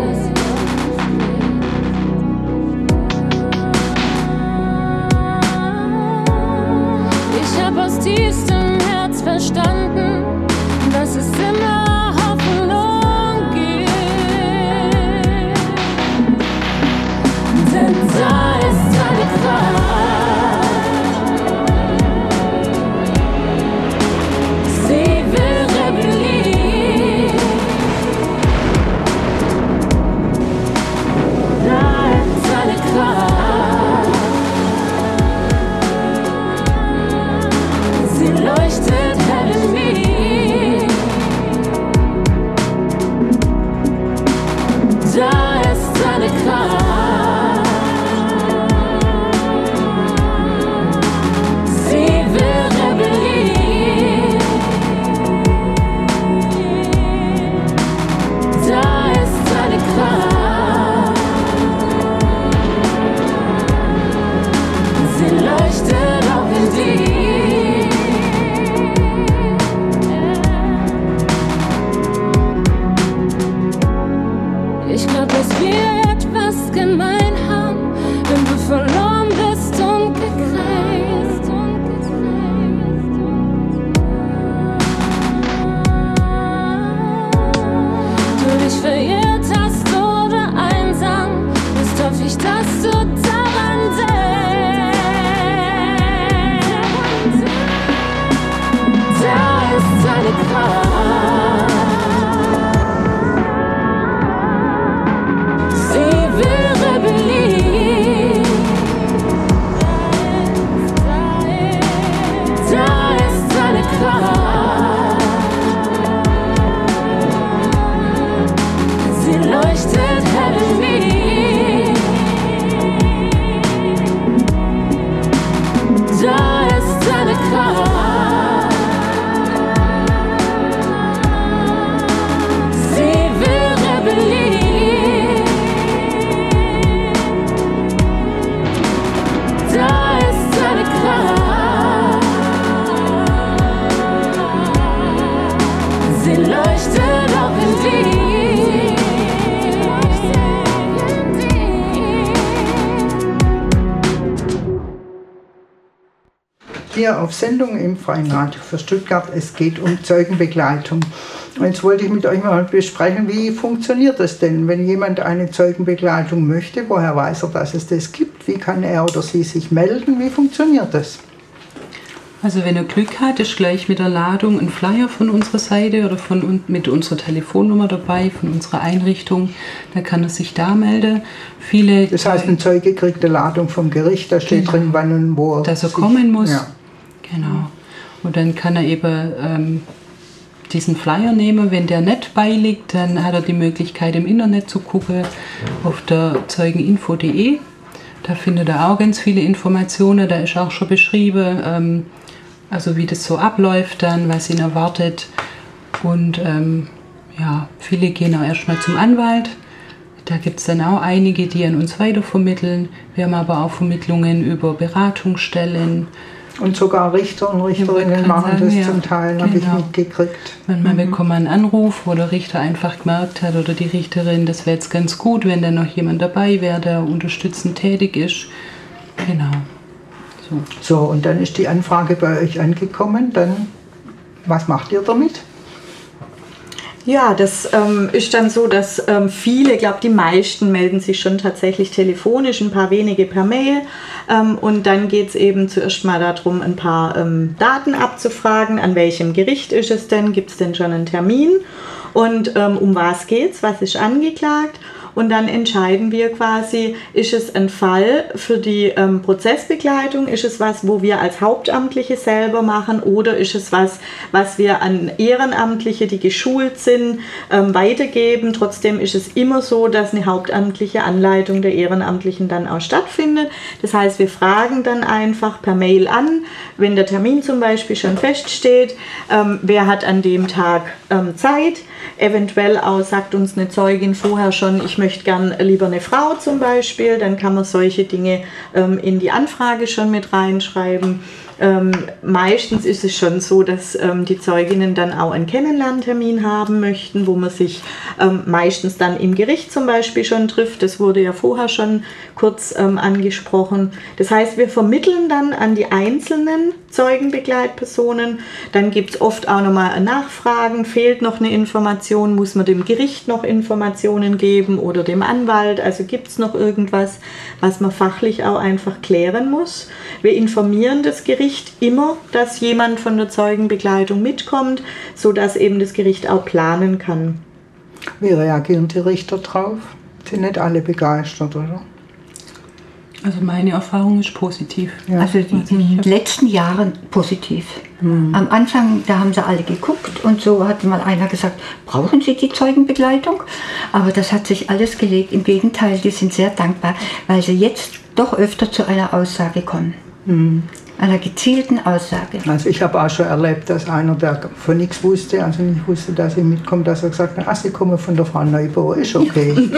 Hier auf Sendung im Freien Radio für Stuttgart. Es geht um Zeugenbegleitung. Und jetzt wollte ich mit euch mal besprechen, wie funktioniert das denn, wenn jemand eine Zeugenbegleitung möchte? Woher weiß er, dass es das gibt? Wie kann er oder sie sich melden? Wie funktioniert das? Also wenn er Glück hat, ist gleich mit der Ladung ein Flyer von unserer Seite oder von, mit unserer Telefonnummer dabei, von unserer Einrichtung. Da kann er sich da melden. Viele, das heißt, ein Zeuge kriegt eine Ladung vom Gericht, da steht genau, drin, wann und wo er Dass er kommen muss. Ja. Genau. Und dann kann er eben ähm, diesen Flyer nehmen. Wenn der nicht beiliegt, dann hat er die Möglichkeit im Internet zu gucken auf der zeugeninfo.de. Da findet er auch ganz viele Informationen. Da ist auch schon beschrieben, ähm, also wie das so abläuft dann, was ihn erwartet. Und ähm, ja, viele gehen auch erstmal zum Anwalt. Da gibt es dann auch einige, die an uns weitervermitteln. Wir haben aber auch Vermittlungen über Beratungsstellen. Und sogar Richter und Richterinnen machen sagen, das ja, zum Teil, genau. habe ich mitgekriegt. Manchmal mhm. bekommt man einen Anruf, wo der Richter einfach gemerkt hat oder die Richterin, das wäre jetzt ganz gut, wenn da noch jemand dabei wäre, der unterstützend tätig ist. Genau. So. so, und dann ist die Anfrage bei euch angekommen. Dann, was macht ihr damit? Ja, das ähm, ist dann so, dass ähm, viele, ich glaube die meisten melden sich schon tatsächlich telefonisch, ein paar wenige per Mail. Ähm, und dann geht es eben zuerst mal darum, ein paar ähm, Daten abzufragen. An welchem Gericht ist es denn? Gibt es denn schon einen Termin? Und ähm, um was geht es? Was ist angeklagt? Und dann entscheiden wir quasi, ist es ein Fall für die ähm, Prozessbegleitung, ist es was, wo wir als Hauptamtliche selber machen oder ist es was, was wir an Ehrenamtliche, die geschult sind, ähm, weitergeben. Trotzdem ist es immer so, dass eine hauptamtliche Anleitung der Ehrenamtlichen dann auch stattfindet. Das heißt, wir fragen dann einfach per Mail an, wenn der Termin zum Beispiel schon feststeht, ähm, wer hat an dem Tag ähm, Zeit. Eventuell auch sagt uns eine Zeugin vorher schon, ich möchte gern lieber eine Frau zum Beispiel, dann kann man solche Dinge ähm, in die Anfrage schon mit reinschreiben. Ähm, meistens ist es schon so, dass ähm, die Zeuginnen dann auch einen Kennenlerntermin haben möchten, wo man sich ähm, meistens dann im Gericht zum Beispiel schon trifft. Das wurde ja vorher schon kurz ähm, angesprochen. Das heißt, wir vermitteln dann an die einzelnen Zeugenbegleitpersonen. Dann gibt es oft auch nochmal Nachfragen. Fehlt noch eine Information? Muss man dem Gericht noch Informationen geben oder dem Anwalt? Also gibt es noch irgendwas, was man fachlich auch einfach klären muss? Wir informieren das Gericht immer, dass jemand von der Zeugenbegleitung mitkommt, sodass eben das Gericht auch planen kann. Wie reagieren die Richter drauf? Sind nicht alle begeistert, oder? Also meine Erfahrung ist positiv. Ja. Also die, in den letzten Jahren positiv. Mhm. Am Anfang, da haben sie alle geguckt und so hat mal einer gesagt, brauchen Sie die Zeugenbegleitung? Aber das hat sich alles gelegt. Im Gegenteil, die sind sehr dankbar, weil sie jetzt doch öfter zu einer Aussage kommen. Mhm. Einer gezielten Aussage. Also ich habe auch schon erlebt, dass einer, der von nichts wusste, also nicht wusste, dass ich mitkomme, dass er gesagt hat, ach, Sie kommen von der Frau Neubauer, ist okay.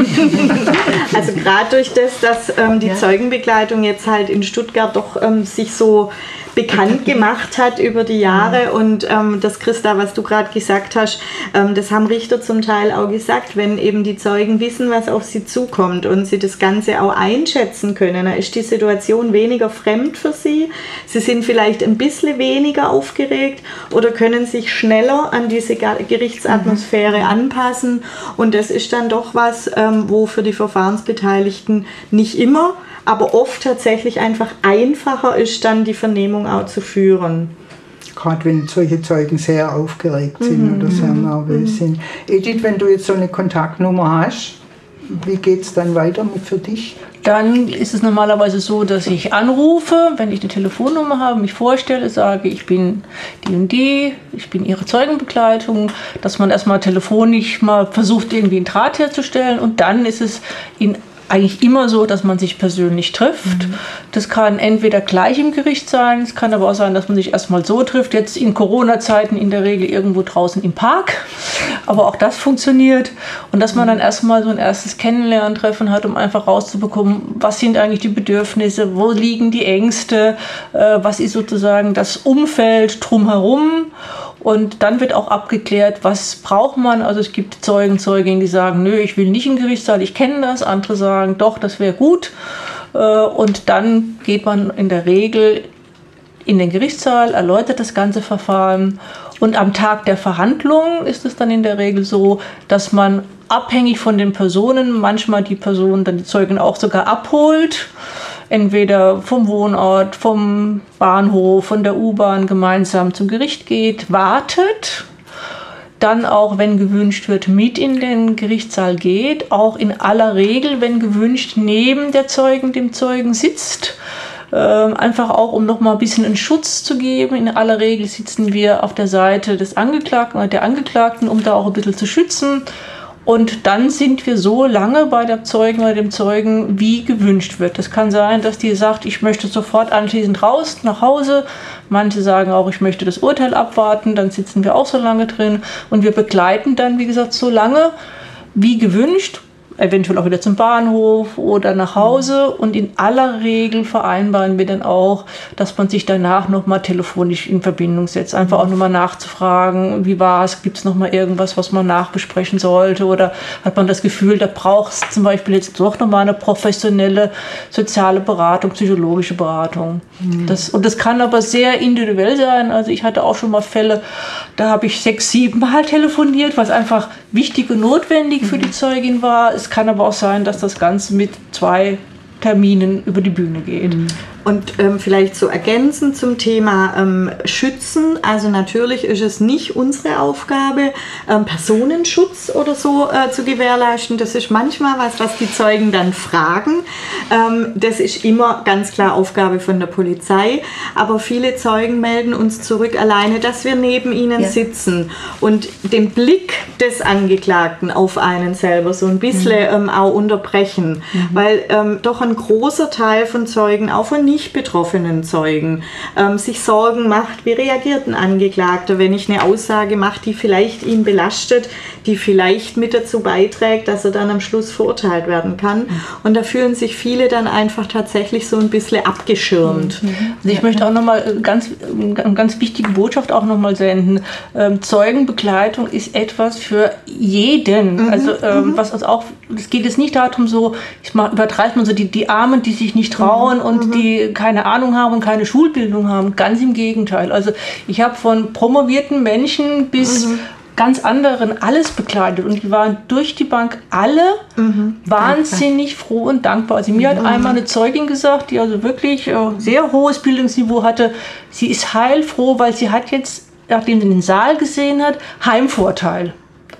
also gerade durch das, dass ähm, die ja. Zeugenbegleitung jetzt halt in Stuttgart doch ähm, sich so bekannt gemacht hat über die Jahre. Und ähm, das, Christa, was du gerade gesagt hast, ähm, das haben Richter zum Teil auch gesagt, wenn eben die Zeugen wissen, was auf sie zukommt und sie das Ganze auch einschätzen können, dann ist die Situation weniger fremd für sie. Sie sind vielleicht ein bisschen weniger aufgeregt oder können sich schneller an diese Gerichtsatmosphäre mhm. anpassen. Und das ist dann doch was, ähm, wo für die Verfahrensbeteiligten nicht immer aber oft tatsächlich einfach einfacher ist, dann die Vernehmung auch zu führen. Gerade wenn solche Zeugen sehr aufgeregt sind mhm. oder sehr mhm. nervös mhm. sind. Edith, wenn du jetzt so eine Kontaktnummer hast, wie geht es dann weiter mit für dich? Dann ist es normalerweise so, dass ich anrufe, wenn ich eine Telefonnummer habe, mich vorstelle, sage, ich bin die und die, ich bin Ihre Zeugenbegleitung, dass man erstmal telefonisch mal versucht, irgendwie einen Draht herzustellen und dann ist es in eigentlich immer so, dass man sich persönlich trifft. Mhm. Das kann entweder gleich im Gericht sein, es kann aber auch sein, dass man sich erstmal so trifft. Jetzt in Corona-Zeiten in der Regel irgendwo draußen im Park. Aber auch das funktioniert. Und dass man dann erstmal so ein erstes Kennenlerntreffen hat, um einfach rauszubekommen, was sind eigentlich die Bedürfnisse, wo liegen die Ängste, äh, was ist sozusagen das Umfeld drumherum. Und dann wird auch abgeklärt, was braucht man. Also es gibt Zeugen, Zeuginnen, die sagen, nö, ich will nicht im Gerichtssaal, ich kenne das. Andere sagen, doch, das wäre gut. Äh, und dann geht man in der Regel in den Gerichtssaal, erläutert das ganze Verfahren. Und am Tag der Verhandlung ist es dann in der Regel so, dass man abhängig von den Personen manchmal die Person, dann die Zeugin auch sogar abholt. Entweder vom Wohnort, vom Bahnhof, von der U-Bahn gemeinsam zum Gericht geht, wartet dann auch, wenn gewünscht wird, mit in den Gerichtssaal geht, auch in aller Regel, wenn gewünscht, neben der Zeugen, dem Zeugen sitzt. Ähm, einfach auch, um nochmal ein bisschen einen Schutz zu geben. In aller Regel sitzen wir auf der Seite des Angeklagten oder der Angeklagten, um da auch ein bisschen zu schützen. Und dann sind wir so lange bei der Zeugen oder dem Zeugen, wie gewünscht wird. Es kann sein, dass die sagt, ich möchte sofort anschließend raus, nach Hause. Manche sagen auch, ich möchte das Urteil abwarten. Dann sitzen wir auch so lange drin. Und wir begleiten dann, wie gesagt, so lange, wie gewünscht eventuell auch wieder zum Bahnhof oder nach Hause. Und in aller Regel vereinbaren wir dann auch, dass man sich danach nochmal telefonisch in Verbindung setzt. Einfach auch nochmal nachzufragen, wie war es, gibt es nochmal irgendwas, was man nachbesprechen sollte oder hat man das Gefühl, da braucht es zum Beispiel jetzt doch nochmal eine professionelle soziale Beratung, psychologische Beratung. Mhm. Das, und das kann aber sehr individuell sein. Also ich hatte auch schon mal Fälle, da habe ich sechs, sieben Mal telefoniert, was einfach wichtig und notwendig mhm. für die Zeugin war. Es kann aber auch sein, dass das Ganze mit zwei Terminen über die Bühne geht. Mhm. Und ähm, vielleicht so ergänzend zum Thema ähm, Schützen. Also natürlich ist es nicht unsere Aufgabe, ähm, Personenschutz oder so äh, zu gewährleisten. Das ist manchmal was, was die Zeugen dann fragen. Ähm, das ist immer ganz klar Aufgabe von der Polizei. Aber viele Zeugen melden uns zurück alleine, dass wir neben ihnen ja. sitzen und den Blick des Angeklagten auf einen selber so ein bisschen mhm. Ähm, auch unterbrechen. Mhm. Weil ähm, doch ein großer Teil von Zeugen auch von nicht betroffenen Zeugen ähm, sich Sorgen macht, wie reagiert ein Angeklagter, wenn ich eine Aussage mache, die vielleicht ihn belastet, die vielleicht mit dazu beiträgt, dass er dann am Schluss verurteilt werden kann. Und da fühlen sich viele dann einfach tatsächlich so ein bisschen abgeschirmt. Mhm. Also ich möchte auch nochmal ganz, eine ganz wichtige Botschaft auch nochmal senden. Ähm, Zeugenbegleitung ist etwas für jeden. Mhm. Also ähm, mhm. was uns auch, es geht jetzt nicht darum, so, ich übertreibe man so die, die Armen, die sich nicht trauen mhm. und die keine Ahnung haben und keine Schulbildung haben. Ganz im Gegenteil. Also ich habe von promovierten Menschen bis mhm. ganz anderen alles begleitet und die waren durch die Bank alle mhm. wahnsinnig froh und dankbar. Also mir mhm. hat einmal eine Zeugin gesagt, die also wirklich äh, sehr hohes Bildungsniveau hatte, sie ist heilfroh, weil sie hat jetzt, nachdem sie den Saal gesehen hat, Heimvorteil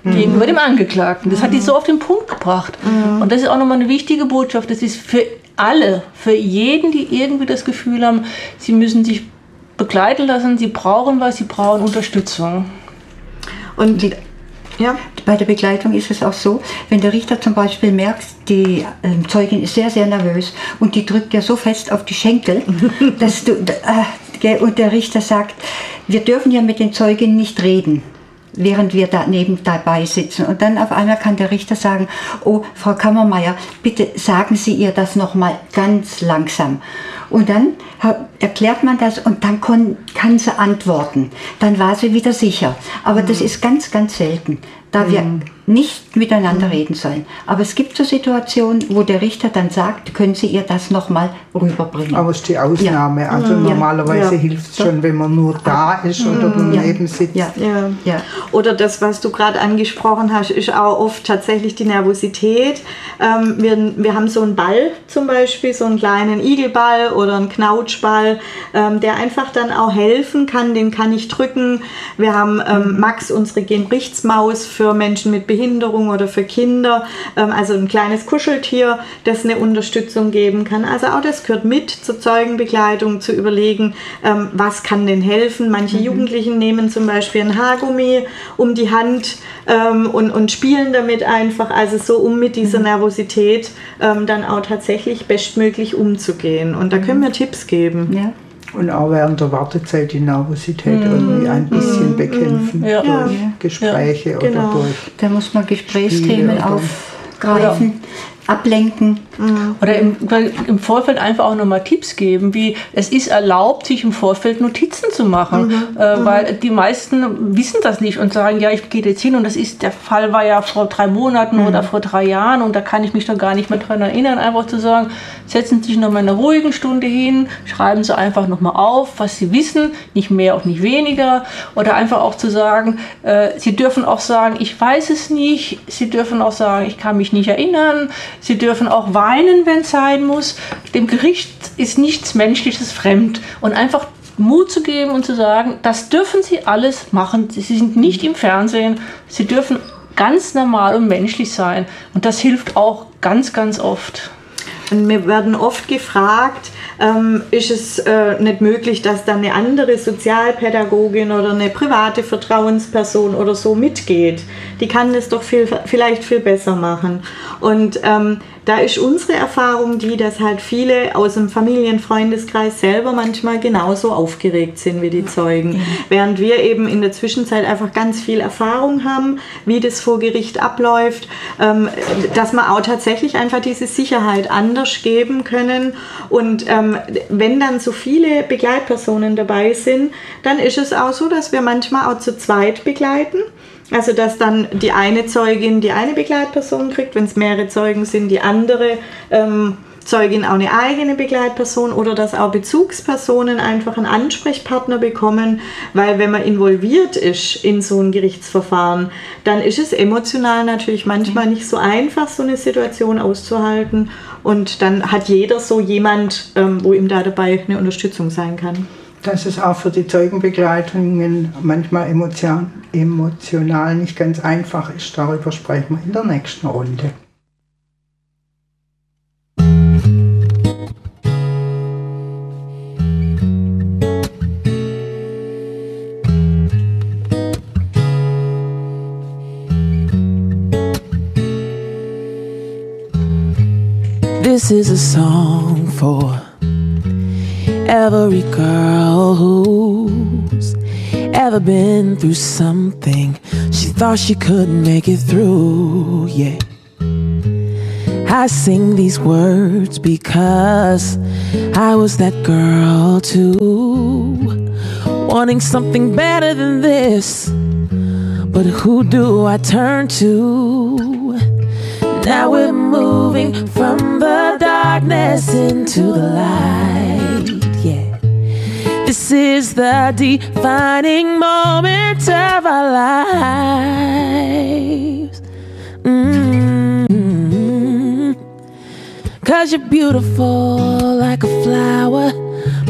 mhm. gegenüber dem Angeklagten. Das hat die so auf den Punkt gebracht. Mhm. Und das ist auch nochmal eine wichtige Botschaft. Das ist für alle, für jeden, die irgendwie das Gefühl haben, sie müssen sich begleiten lassen, sie brauchen was, sie brauchen Unterstützung. Und die, ja. Bei der Begleitung ist es auch so, wenn der Richter zum Beispiel merkt, die äh, Zeugin ist sehr, sehr nervös und die drückt ja so fest auf die Schenkel, dass du, äh, und der Richter sagt, wir dürfen ja mit den Zeuginnen nicht reden während wir daneben dabei sitzen. Und dann auf einmal kann der Richter sagen, oh, Frau Kammermeier, bitte sagen Sie ihr das nochmal ganz langsam. Und dann erklärt man das und dann kann, sie antworten. Dann war sie wieder sicher. Aber das mhm. ist ganz, ganz selten da wir mhm. Nicht miteinander mhm. reden sollen. Aber es gibt so Situationen, wo der Richter dann sagt, können Sie ihr das nochmal rüberbringen. Aber es ist die Ausnahme. Ja. Also mhm. normalerweise ja. hilft es schon, wenn man nur da ist oder mhm. daneben sitzt. Ja. Ja. Ja. Oder das, was du gerade angesprochen hast, ist auch oft tatsächlich die Nervosität. Ähm, wir, wir haben so einen Ball zum Beispiel, so einen kleinen Igelball oder einen Knautschball, ähm, der einfach dann auch helfen kann. Den kann ich drücken. Wir haben ähm, Max, unsere Genbrichtsmaus, für für Menschen mit Behinderung oder für Kinder, ähm, also ein kleines Kuscheltier, das eine Unterstützung geben kann. Also auch das gehört mit zur Zeugenbegleitung, zu überlegen, ähm, was kann denn helfen. Manche mhm. Jugendlichen nehmen zum Beispiel ein Haargummi um die Hand ähm, und, und spielen damit einfach, also so um mit dieser mhm. Nervosität dann auch tatsächlich bestmöglich umzugehen. Und da können mhm. wir Tipps geben. Ja. Und auch während der Wartezeit die Nervosität mm. irgendwie ein bisschen mm. bekämpfen ja. durch ja. Gespräche ja. oder genau. durch. Da muss man Gesprächsthemen aufgreifen. Ablenken. Oder im, im Vorfeld einfach auch nochmal Tipps geben, wie es ist erlaubt, sich im Vorfeld Notizen zu machen, Mhm. äh, weil die meisten wissen das nicht und sagen, ja, ich gehe jetzt hin und das ist, der Fall war ja vor drei Monaten Mhm. oder vor drei Jahren und da kann ich mich doch gar nicht mehr dran erinnern, einfach zu sagen, setzen Sie sich nochmal in einer ruhigen Stunde hin, schreiben Sie einfach nochmal auf, was Sie wissen, nicht mehr und nicht weniger oder einfach auch zu sagen, äh, Sie dürfen auch sagen, ich weiß es nicht, Sie dürfen auch sagen, ich kann mich nicht erinnern, Sie dürfen auch weinen, wenn es sein muss. Dem Gericht ist nichts Menschliches fremd. Und einfach Mut zu geben und zu sagen, das dürfen Sie alles machen. Sie sind nicht im Fernsehen. Sie dürfen ganz normal und menschlich sein. Und das hilft auch ganz, ganz oft. Und wir werden oft gefragt, ähm, ist es äh, nicht möglich, dass dann eine andere Sozialpädagogin oder eine private Vertrauensperson oder so mitgeht? Die kann das doch viel, vielleicht viel besser machen. Und ähm, da ist unsere Erfahrung die, dass halt viele aus dem Familienfreundeskreis selber manchmal genauso aufgeregt sind wie die Zeugen. Während wir eben in der Zwischenzeit einfach ganz viel Erfahrung haben, wie das vor Gericht abläuft, ähm, dass man auch tatsächlich einfach diese Sicherheit anders geben können. Und ähm, wenn dann so viele Begleitpersonen dabei sind, dann ist es auch so, dass wir manchmal auch zu zweit begleiten. Also dass dann die eine Zeugin die eine Begleitperson kriegt, wenn es mehrere Zeugen sind, die andere ähm, Zeugin auch eine eigene Begleitperson oder dass auch Bezugspersonen einfach einen Ansprechpartner bekommen, weil wenn man involviert ist in so ein Gerichtsverfahren, dann ist es emotional natürlich manchmal nicht so einfach, so eine Situation auszuhalten und dann hat jeder so jemand, ähm, wo ihm da dabei eine Unterstützung sein kann. Dass es auch für die Zeugenbegleitungen manchmal emotion, emotional nicht ganz einfach ist, darüber sprechen wir in der nächsten Runde. This is a song for every girl who's ever been through something she thought she couldn't make it through. Yeah. I sing these words because I was that girl too, wanting something better than this. But who do I turn to? Now we're moving from the darkness into the light. This is the defining moment of our lives. Mm. Cause you're beautiful like a flower,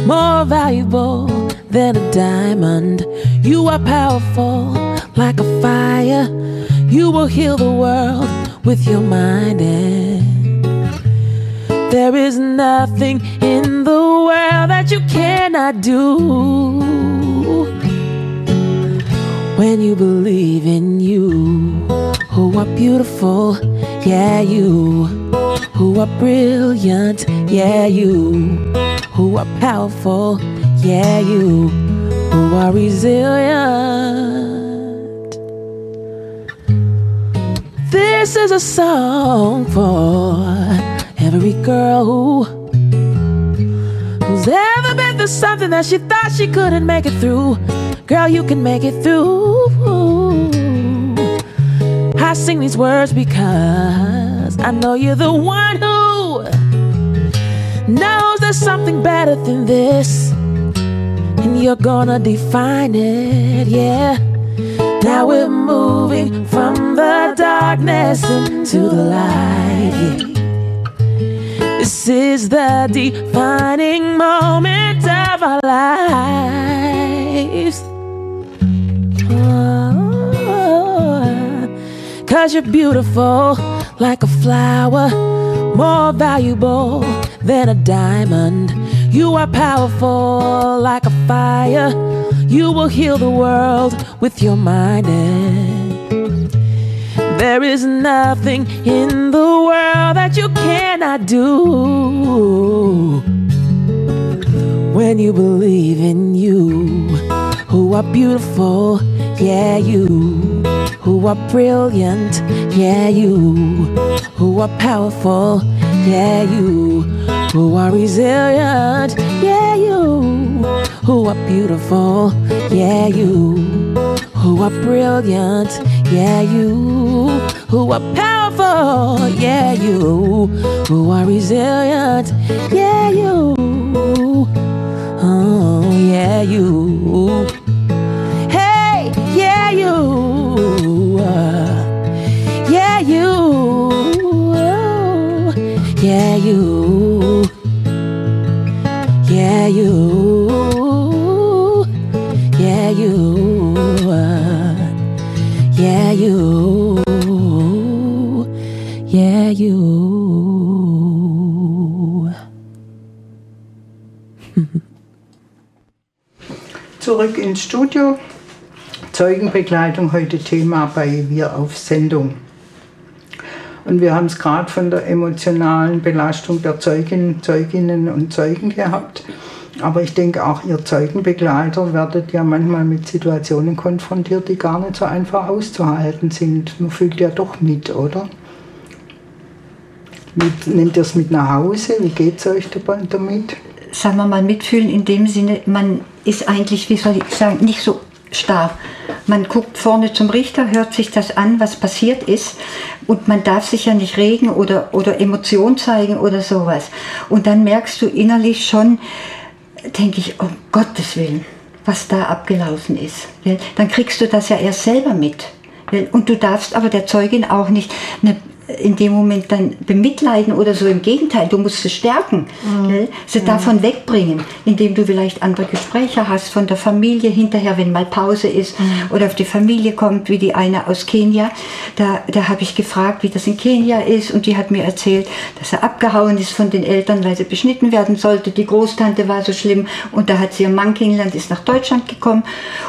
more valuable than a diamond. You are powerful like a fire. You will heal the world with your mind and there is nothing in the world that you cannot do. When you believe in you who are beautiful? Yeah you. Who are brilliant? Yeah you. Who are powerful? Yeah you. Who are resilient? This is a song for every girl who, who's ever been through something that she thought she couldn't make it through. Girl, you can make it through. I sing these words because I know you're the one who knows there's something better than this, and you're gonna define it, yeah. Now we're moving from the darkness into the light. This is the defining moment of our lives. Oh, Cause you're beautiful like a flower, more valuable than a diamond. You are powerful like a fire. You will heal the world with your mind. There is nothing in the world that you cannot do. When you believe in you, who are beautiful. Yeah, you. Who are brilliant, yeah, you, who are powerful, yeah, you, who are resilient, yeah, you, who are beautiful, yeah, you, who are brilliant, yeah, you, who are powerful, yeah, you, who are resilient, yeah, you, oh, yeah, you. Hey, yeah, you. Yeah, you. Oh, yeah, you. You. Zurück ins Studio. Zeugenbegleitung heute Thema bei Wir auf Sendung. Und wir haben es gerade von der emotionalen Belastung der Zeugin, Zeuginnen und Zeugen gehabt. Aber ich denke auch, ihr Zeugenbegleiter werdet ja manchmal mit Situationen konfrontiert, die gar nicht so einfach auszuhalten sind. Man fühlt ja doch mit, oder? Mit, nehmt ihr es mit nach Hause? Wie geht es euch dabei- damit? sagen wir mal, mitfühlen in dem Sinne, man ist eigentlich, wie soll ich sagen, nicht so starr. Man guckt vorne zum Richter, hört sich das an, was passiert ist und man darf sich ja nicht regen oder, oder Emotion zeigen oder sowas. Und dann merkst du innerlich schon, denke ich, um Gottes Willen, was da abgelaufen ist. Dann kriegst du das ja erst selber mit. Und du darfst aber der Zeugin auch nicht eine in dem Moment dann bemitleiden oder so. Im Gegenteil, du musst sie stärken, gell? sie davon wegbringen, indem du vielleicht andere Gespräche hast von der Familie hinterher, wenn mal Pause ist oder auf die Familie kommt, wie die eine aus Kenia. Da, da habe ich gefragt, wie das in Kenia ist und die hat mir erzählt, dass er abgehauen ist von den Eltern, weil sie beschnitten werden sollte. Die Großtante war so schlimm und da hat sie ihren Mann kennengelernt, ist nach Deutschland gekommen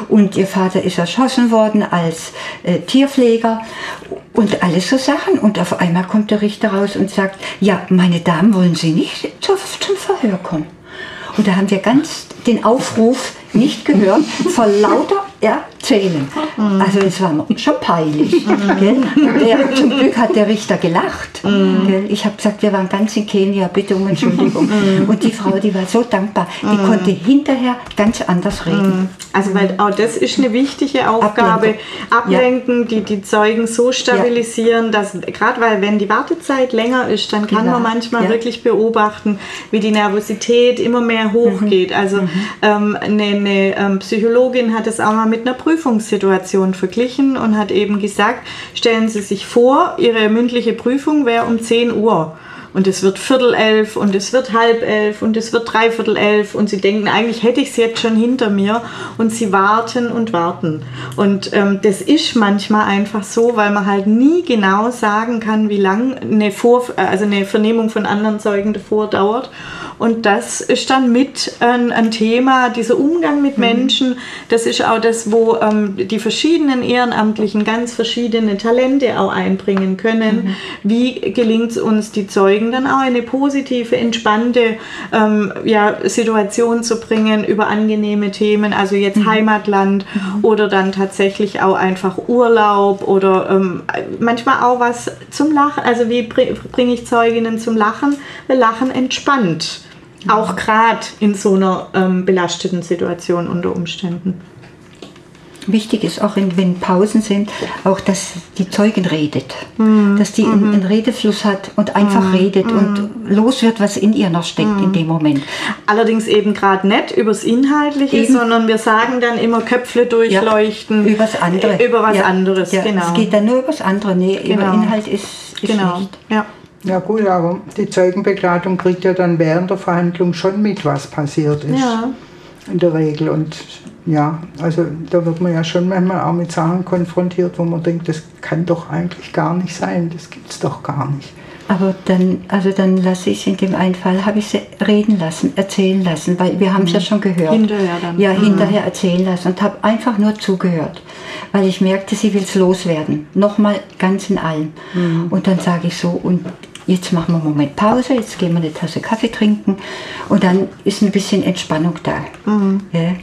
und ihr Vater ist erschossen worden als äh, Tierpfleger und alles so Sachen. Und auf einmal kommt der Richter raus und sagt, ja, meine Damen, wollen Sie nicht zum Verhör kommen? Und da haben wir ganz den Aufruf nicht gehört, vor lauter Erzählen. Also es war schon peinlich. Und der, zum Glück hat der Richter gelacht. Gell? Ich habe gesagt, wir waren ganz in Kenia, bitte um Entschuldigung. Und die Frau, die war so dankbar, die konnte hinterher ganz anders reden. Also weil auch das ist eine wichtige Aufgabe, ablenken, die die Zeugen so stabilisieren, dass gerade weil wenn die Wartezeit länger ist, dann kann Genau. man manchmal Ja. wirklich beobachten, wie die Nervosität immer mehr hochgeht. Mhm. Also ähm, eine, eine ähm, Psychologin hat es auch mal mit einer Prüfungssituation verglichen und hat eben gesagt, stellen Sie sich vor, Ihre mündliche Prüfung wäre um 10 Uhr. Und es wird Viertel elf und es wird halb elf und es wird dreiviertel elf und sie denken, eigentlich hätte ich es jetzt schon hinter mir und sie warten und warten. Und ähm, das ist manchmal einfach so, weil man halt nie genau sagen kann, wie lang eine, Vor also eine Vernehmung von anderen Zeugen davor dauert. Und das ist dann mit ein, ein Thema, dieser Umgang mit Menschen, das ist auch das, wo ähm, die verschiedenen Ehrenamtlichen ganz verschiedene Talente auch einbringen können. Wie gelingt es uns, die Zeugen dann auch in eine positive, entspannte ähm, ja, Situation zu bringen über angenehme Themen, also jetzt Heimatland oder dann tatsächlich auch einfach Urlaub oder ähm, manchmal auch was zum Lachen. Also wie bring- bringe ich Zeuginnen zum Lachen? Weil Lachen entspannt. Auch gerade in so einer ähm, belasteten Situation unter Umständen. Wichtig ist auch, in, wenn Pausen sind, auch, dass die Zeugin redet. Mhm. Dass die einen, einen Redefluss hat und einfach redet und los wird, was in ihr noch steckt Mhm. in dem Moment. Allerdings eben gerade nicht übers Inhaltliche, Eben. sondern wir sagen dann immer Köpfle durchleuchten. Übers andere. Äh, Über was Ja. anderes, ja, genau. Es geht dann nur übers andere. Nee, über Genau. Inhalt ist, ist genau. nicht. Ja. Ja gut, aber die Zeugenbegleitung kriegt ja dann während der Verhandlung schon mit, was passiert ist. Ja. In der Regel. Und ja, also da wird man ja schon manchmal auch mit Sachen konfrontiert, wo man denkt, das kann doch eigentlich gar nicht sein, das gibt's doch gar nicht. Aber dann, also dann lasse ich in dem einen Fall, habe ich sie reden lassen, erzählen lassen, weil wir haben es ja schon gehört. Hinterher dann. Ja, hinterher erzählen lassen und habe einfach nur zugehört, weil ich merkte, sie will es loswerden. Nochmal ganz in allem. Und dann sage ich so, und jetzt machen wir einen Moment Pause, jetzt gehen wir eine Tasse Kaffee trinken und dann ist ein bisschen Entspannung da. Mhm. Ja.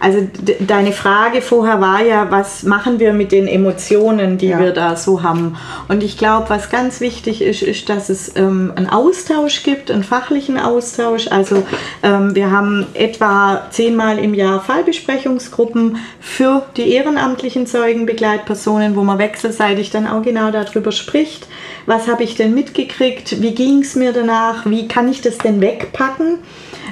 Also deine Frage vorher war ja, was machen wir mit den Emotionen, die Ja. wir da so haben? Und ich glaube, was ganz wichtig ist, ist, dass es ähm, einen Austausch gibt, einen fachlichen Austausch. Also ähm, wir haben etwa zehnmal im Jahr Fallbesprechungsgruppen für die ehrenamtlichen Zeugenbegleitpersonen, wo man wechselseitig dann auch genau darüber spricht. Was habe ich denn mitgekriegt? Wie ging es mir danach? Wie kann ich das denn wegpacken?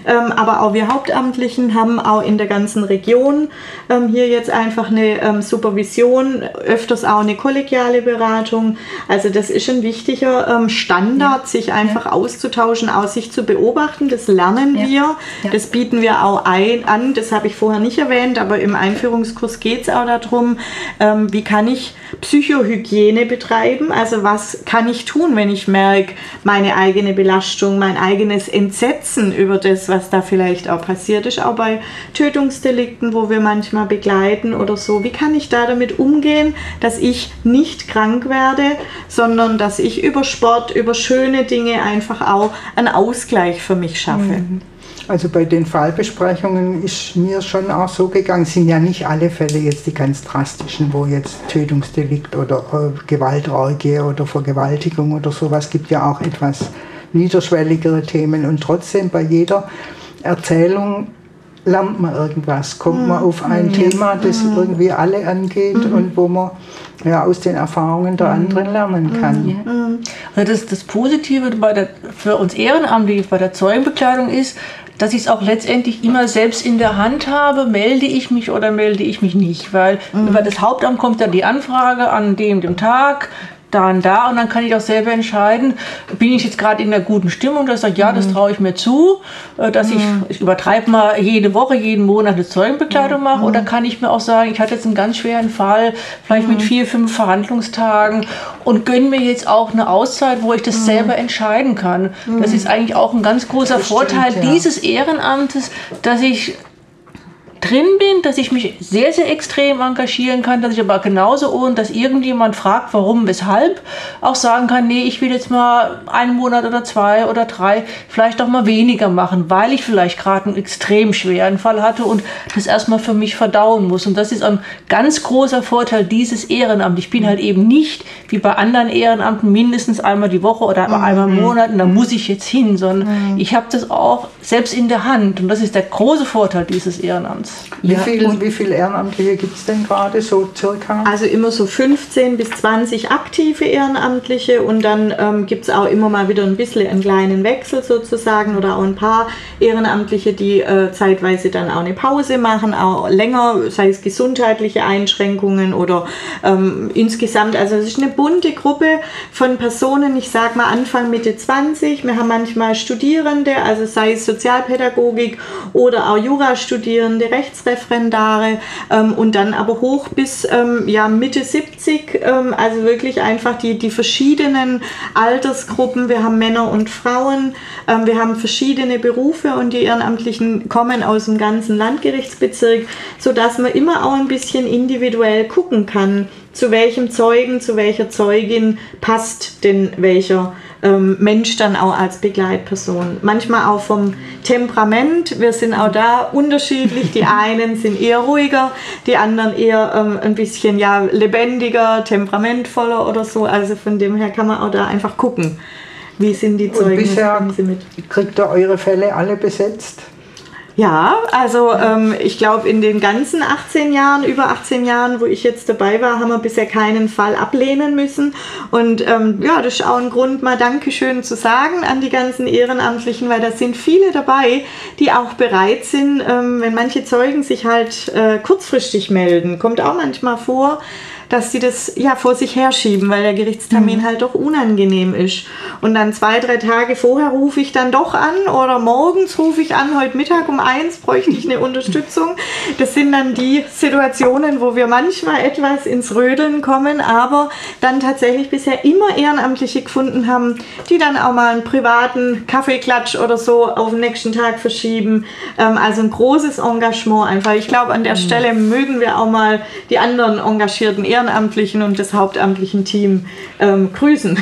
Ähm, aber auch wir Hauptamtlichen haben auch in der ganzen Region ähm, hier jetzt einfach eine ähm, Supervision, öfters auch eine kollegiale Beratung. Also das ist ein wichtiger ähm, Standard, sich einfach auszutauschen, auch sich zu beobachten. Das lernen Ja. wir, Ja. das bieten wir auch ein, an. Das habe ich vorher nicht erwähnt, aber im Einführungskurs geht es auch darum, ähm, wie kann ich Psychohygiene betreiben? Also was kann ich tun, wenn ich merke, meine eigene Belastung, mein eigenes Entsetzen über das, was da vielleicht auch passiert ist, auch bei Tötungsdelikten, wo wir manchmal begleiten oder so. Wie kann ich da damit umgehen, dass ich nicht krank werde, sondern dass ich über Sport, über schöne Dinge einfach auch einen Ausgleich für mich schaffe? Also bei den Fallbesprechungen ist mir schon auch so gegangen, sind ja nicht alle Fälle jetzt die ganz drastischen, wo jetzt Tötungsdelikt oder äh, Gewaltorgie oder Vergewaltigung oder sowas gibt ja auch etwas niederschwelligere Themen. Und trotzdem bei jeder Erzählung lernt man irgendwas, kommt man auf ein Thema, das irgendwie alle angeht und wo man ja aus den Erfahrungen der anderen lernen kann. Also das, das Positive bei der, für uns Ehrenamtliche bei der Zeugenbekleidung ist, dass ich es auch letztendlich immer selbst in der Hand habe, melde ich mich oder melde ich mich nicht. Weil über das Hauptamt kommt dann die Anfrage an dem, dem Tag, da und da und dann kann ich auch selber entscheiden, bin ich jetzt gerade in einer guten Stimmung, dass ich sage, ja, das traue ich mir zu, äh, dass ich, ich übertreibe mal jede Woche, jeden Monat eine Zeugenbekleidung mache oder kann ich mir auch sagen, ich hatte jetzt einen ganz schweren Fall, vielleicht mit vier, fünf Verhandlungstagen und gönne mir jetzt auch eine Auszeit, wo ich das selber entscheiden kann. Das ist eigentlich auch ein ganz großer Das stimmt, Vorteil ja. dieses Ehrenamtes, dass ich drin bin, dass ich mich sehr, sehr extrem engagieren kann, dass ich aber genauso ohne, dass irgendjemand fragt, warum, weshalb, auch sagen kann, nee, ich will jetzt mal einen Monat oder zwei oder drei vielleicht auch mal weniger machen, weil ich vielleicht gerade einen extrem schweren Fall hatte und das erstmal für mich verdauen muss. Und das ist ein ganz großer Vorteil dieses Ehrenamts. Ich bin halt eben nicht wie bei anderen Ehrenamten mindestens einmal die Woche oder einmal im Monat und da muss ich jetzt hin, sondern ich habe das auch selbst in der Hand und das ist der große Vorteil dieses Ehrenamts. Wie, Ja, viel, wie viele Ehrenamtliche gibt es denn gerade so circa? Also immer so 15 bis 20 aktive Ehrenamtliche und dann ähm, gibt es auch immer mal wieder ein bisschen einen kleinen Wechsel sozusagen oder auch ein paar Ehrenamtliche, die äh, zeitweise dann auch eine Pause machen, auch länger, sei es gesundheitliche Einschränkungen oder ähm, insgesamt. Also es ist eine bunte Gruppe von Personen, ich sage mal Anfang, Mitte 20. Wir haben manchmal Studierende, also sei es Sozialpädagogik oder auch Jurastudierende, Rechtsreferendare ähm, und dann aber hoch bis ähm, ja, Mitte 70, ähm, also wirklich einfach die, die verschiedenen Altersgruppen. Wir haben Männer und Frauen, ähm, wir haben verschiedene Berufe und die Ehrenamtlichen kommen aus dem ganzen Landgerichtsbezirk, sodass man immer auch ein bisschen individuell gucken kann, zu welchem Zeugen, zu welcher Zeugin passt denn welcher ähm, Mensch dann auch als Begleitperson. Manchmal auch vom Temperament. Wir sind auch da unterschiedlich. Die einen sind eher ruhiger, die anderen eher ähm, ein bisschen ja, lebendiger, temperamentvoller oder so. Also von dem her kann man auch da einfach gucken. Wie sind die Und Zeugen? was bisher bringen sie mit? kriegt ihr eure Fälle alle besetzt? Ja, also ähm, ich glaube, in den ganzen 18 Jahren, über 18 Jahren, wo ich jetzt dabei war, haben wir bisher keinen Fall ablehnen müssen. Und ähm, ja, das ist auch ein Grund, mal Dankeschön zu sagen an die ganzen Ehrenamtlichen, weil da sind viele dabei, die auch bereit sind, ähm, wenn manche Zeugen sich halt äh, kurzfristig melden. Kommt auch manchmal vor, dass sie das ja vor sich herschieben, weil der Gerichtstermin halt doch unangenehm ist. Und dann zwei, drei Tage vorher rufe ich dann doch an oder morgens rufe ich an, heute Mittag um eins bräuchte ich eine Unterstützung. Das sind dann die Situationen, wo wir manchmal etwas ins Rödeln kommen, aber dann tatsächlich bisher immer Ehrenamtliche gefunden haben, die dann auch mal einen privaten Kaffeeklatsch oder so auf den nächsten Tag verschieben. Ähm, also ein großes Engagement einfach. Ich glaube, an der Stelle mögen wir auch mal die anderen engagierten ehrenamtlichen und das hauptamtlichen Team ähm, grüßen.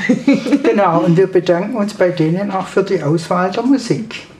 genau, und wir bedanken uns bei denen auch für die Auswahl der Musik.